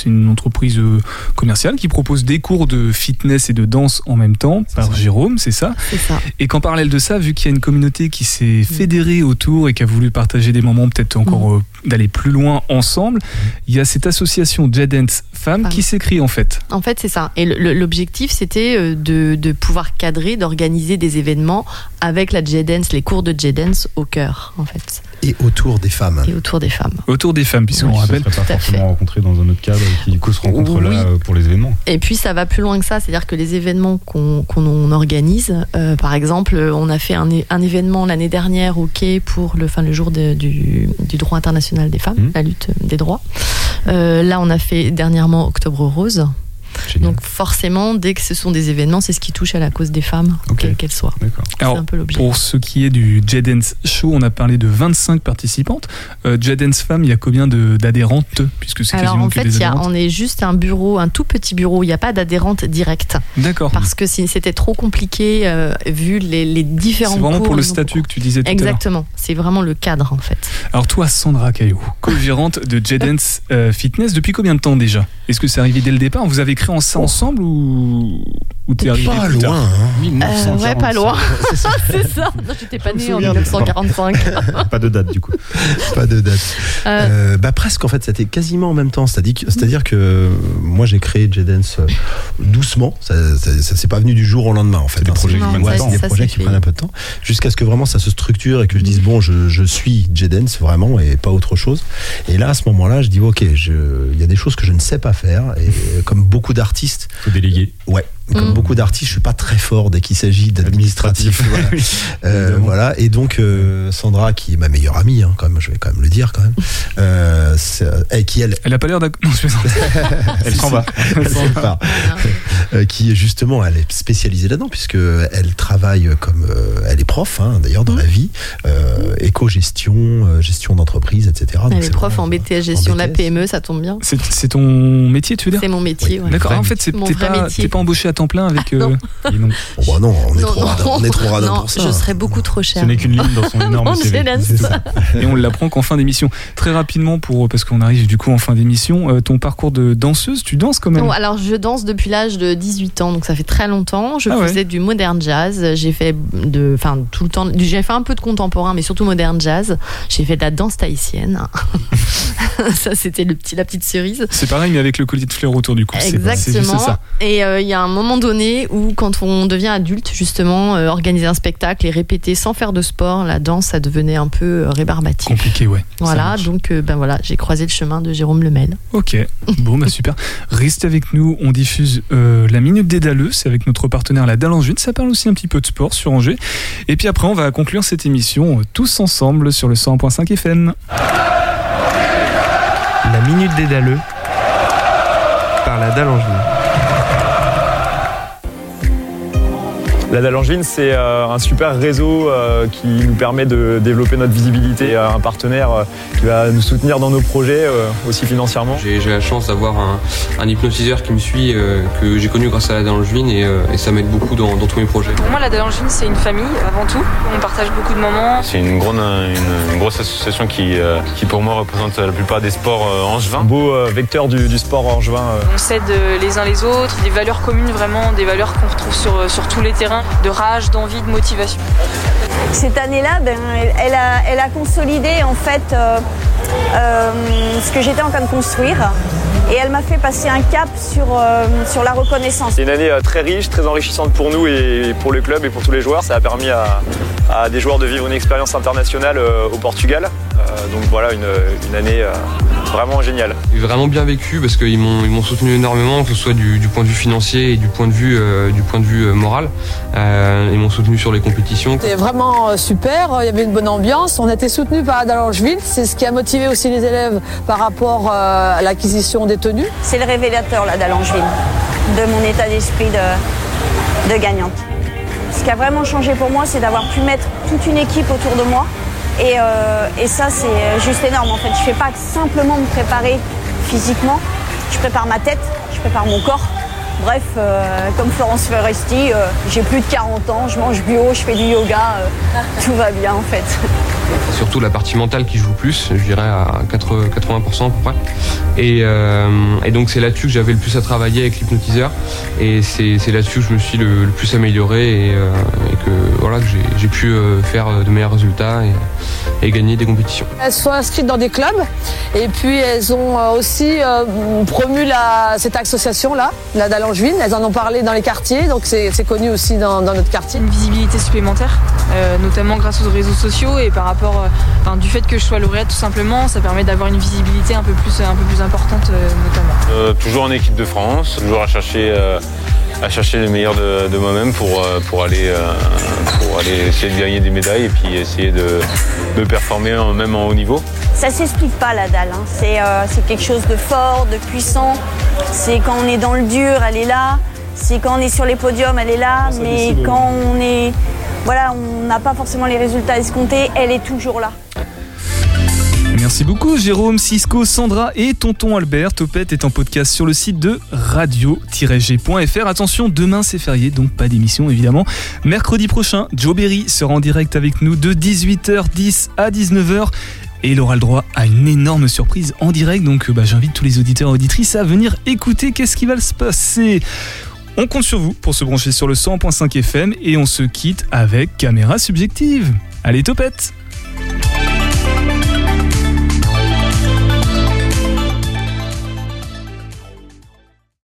une, entreprise euh, commerciale qui propose des cours de fitness et de danse en même temps par Jérôme, c'est ça? C'est ça. Et qu'en parallèle de ça, vu qu'il y a une communauté qui s'est fédérée autour et qui a voulu partager des moments peut-être encore euh, d'aller plus loin ensemble, il y a cette association J-Dance Femmes qui s'écrit en fait. En fait, c'est ça. Et l'objectif, c'était de, de pouvoir cadrer, d'organiser des événements avec la J-Dance, les cours de J-Dance au cœur, en fait, Et autour des femmes. et autour des femmes. Autour des femmes, puisqu'on Oui, rappelle. serait pas forcément fait. rencontré dans un autre cadre et qui du coup se rencontre Oui. là euh, pour les événements. Et puis ça va plus loin que ça, c'est-à-dire que les événements qu'on qu'on on organise, euh, par exemple, on a fait un, événement l'année dernière au Quai pour le, enfin, le jour de- du, du droit international des femmes, Mhm. la lutte des droits. Euh, là, on a fait dernièrement Octobre Rose. Génial. Donc forcément, dès que ce sont des événements, c'est ce qui touche à la cause des femmes, Ok. quelle qu'elle soit. D'accord. C'est Alors, un peu l'objet. Pour ce qui est du J-Dance Show, on a parlé de 25 participantes. Euh, J-Dance Femmes, il y a combien de- d'adhérentes Puisque c'est Alors quasiment en fait, y a- on est juste un bureau, un tout petit bureau. Il n'y a pas d'adhérente directe D'accord. parce que si- c'était trop compliqué euh, vu les, les différents C'est vraiment cours, pour le statut cours. que tu disais tout à l'heure. Exactement. C'est vraiment le cadre en fait. Alors toi, Sandra Caillot, co-gérante de J-Dance euh, Fitness, depuis combien de temps déjà? Est-ce que c'est arrivé dès le départ? Vous avez créé ça ensemble ou, ou t'es arrivé Pas plus tard loin. hein. Euh, ouais, pas loin. C'est ça. c'est ça. Non, j'étais pas née en souviens de ça. 1945. Pas de date du coup. Pas de date. Euh, Euh, bah presque en fait, c'était quasiment en même temps. C'est-à-dire que, euh, moi j'ai créé J-Dance doucement. Ça, ça, ça s'est pas venu du jour au lendemain en fait. C'est des hein. projets ouais, c'est temps. des Ça, projets c'est qui fait. prennent un peu de temps, jusqu'à ce que vraiment ça se structure et que je dise bon, je, je suis J-Dance vraiment et pas autre chose. Et là à ce moment-là, je dis ok, je- il y a des choses que je ne sais pas faire et comme beaucoup d'artistes, Faut déléguer. ouais. Comme Mm. beaucoup d'artistes, je suis pas très fort dès qu'il s'agit d'administratif. voilà. Oui. Euh, voilà, et donc euh, Sandra, qui est ma meilleure amie, hein, quand même, je vais quand même le dire quand même, euh, qui elle, Elle a pas l'air d'accord. Non, je plaisante. Elle s'en va. elle s'en va. Euh, qui justement, elle est spécialisée là-dedans puisque elle travaille comme, euh, elle est prof hein, d'ailleurs dans la vie, euh, éco-gestion, euh, gestion d'entreprise, etc. Elle est prof vraiment, en euh, BTS gestion de la. PME, ça tombe bien. C'est ton métier, tu veux dire? C'est mon métier. ouais. D'accord. En fait, c'est Mon t'es pas, pas embauché à temps plein avec. non. euh, Et non. Oh, bah non, on est Non, trop non, radin, on est trop radin non, pour ça. je serais beaucoup trop cher. Ce n'est qu'une ligne dans son énorme CV. Et on l'apprend qu'en fin d'émission. Très rapidement, pour, parce qu'on arrive du coup en fin d'émission, ton parcours de danseuse, tu danses quand même? Non, alors je danse depuis l'âge de 18 ans, donc ça fait très longtemps. Je Ah ouais. faisais du modern jazz. J'ai fait de, enfin tout le temps. J'ai fait un peu de contemporain, mais surtout modern jazz. J'ai fait de la danse tahitienne. ça, c'était le petit, la petite cerise. C'est pareil, mais avec le collier de fleurs autour du cou. Exactement. ça. Et euh, il y a un moment donné où, quand on devient adulte, justement, euh, organiser un spectacle et répéter sans faire de sport, la danse, ça devenait un peu euh, rébarbatif. Compliqué, ouais. Voilà, donc euh, ben voilà, j'ai croisé le chemin de Jérôme Lemel. Ok, bon bah super. Restez avec nous, on diffuse la Minute des Dalleux, c'est avec notre partenaire la Dalle Angevine, ça parle aussi un petit peu de sport sur Angers. Et puis après on va conclure cette émission euh, tous ensemble sur le 100.5 FM. La Minute des Dalleux par la Dalle Angevine. La Dalle Angevine, c'est euh, un super réseau euh, qui nous permet de développer notre visibilité. Euh, Un partenaire euh, qui va nous soutenir dans nos projets, euh, aussi financièrement. J'ai la chance d'avoir un, un hypnotiseur qui me suit, euh, que j'ai connu grâce à la Dallangevine et, euh, et ça m'aide beaucoup dans, dans tous mes projets. Pour moi, la Dallangevine, c'est une famille avant tout. On partage beaucoup de moments. C'est une, grande- une- une grosse association qui, euh, qui pour moi représente la plupart des sports euh, angevins. Un beau euh, vecteur du, du sport angevin. euh. On s'aide les uns les autres, des valeurs communes vraiment, des valeurs qu'on retrouve sur, sur tous les terrains, de rage, d'envie, de motivation. Cette année-là, ben, elle, a, elle a consolidé en fait euh, euh, ce que j'étais en train de construire et elle m'a fait passer un cap sur, euh, sur la reconnaissance. C'est une année très riche, très enrichissante pour nous et pour le club et pour tous les joueurs. Ça a permis à, à des joueurs de vivre une expérience internationale euh, au Portugal. Euh, donc voilà, une, une année euh, vraiment géniale. J'ai vraiment bien vécu parce qu'ils m'ont ils m'ont soutenu énormément, que ce soit du, du point de vue financier et du point de vue, euh, du point de vue euh, moral. Euh, ils m'ont soutenu sur les compétitions. C'était vraiment super, il y avait une bonne ambiance, on a été soutenu par Adalangeville, c'est ce qui a motivé aussi les élèves par rapport euh, à l'acquisition des tenues. C'est le révélateur là d'Alangeville, de mon état d'esprit de, de gagnante. Ce qui a vraiment changé pour moi, c'est d'avoir pu mettre toute une équipe autour de moi. Et, euh, et ça, c'est juste énorme en fait. Je ne fais pas simplement me préparer physiquement, je prépare ma tête, je prépare mon corps. Bref, euh, comme Florence Foresti, euh, j'ai plus de 40 ans, je mange bio, je fais du yoga, tout va bien en fait. C'est surtout la partie mentale qui joue le plus, je dirais à 80% 80% à peu près. Et, euh, et donc c'est là-dessus que j'avais le plus à travailler avec l'hypnotiseur. Et c'est là-dessus que je me suis le, le plus amélioré et, euh, et que voilà que j'ai- pu euh, faire de meilleurs résultats et, et gagner des compétitions. Elles sont inscrites dans des clubs et puis elles ont aussi euh, promu la, cette association-là, la Dallangeville. Elles en ont parlé dans les quartiers, donc c'est connu aussi dans, dans notre quartier. Une visibilité supplémentaire, euh, notamment grâce aux réseaux sociaux et par rapport, enfin, du fait que je sois lauréate tout simplement, ça permet d'avoir une visibilité un peu plus, un peu plus importante euh, notamment. Euh, toujours en équipe de France, toujours à chercher, euh, à chercher le meilleur de, de moi-même pour, euh, pour, aller, euh, pour aller essayer de gagner des médailles et puis essayer de, de performer en- même en haut niveau. Ça s'explique pas la dalle, hein. c'est euh, c'est quelque chose de fort, de puissant. C'est quand on est dans le dur, elle est là. C'est quand on est sur les podiums, elle est là. Mais quand on est, voilà, on n'a pas forcément les résultats escomptés, elle est toujours là. Merci beaucoup Jérôme, Cisco, Sandra et Tonton Albert. Topette est en podcast sur le site de radio-g.fr. Attention, demain c'est férié, donc pas d'émission évidemment. Mercredi prochain, Joe Berry sera en direct avec nous de 18h10 à 19h. Et il aura le droit à une énorme surprise en direct, donc euh, bah, j'invite tous les auditeurs et auditrices à venir écouter qu'est-ce qui va se passer. On compte sur vous pour se brancher sur le 100.5 FM et on se quitte avec caméra subjective. Allez, topette!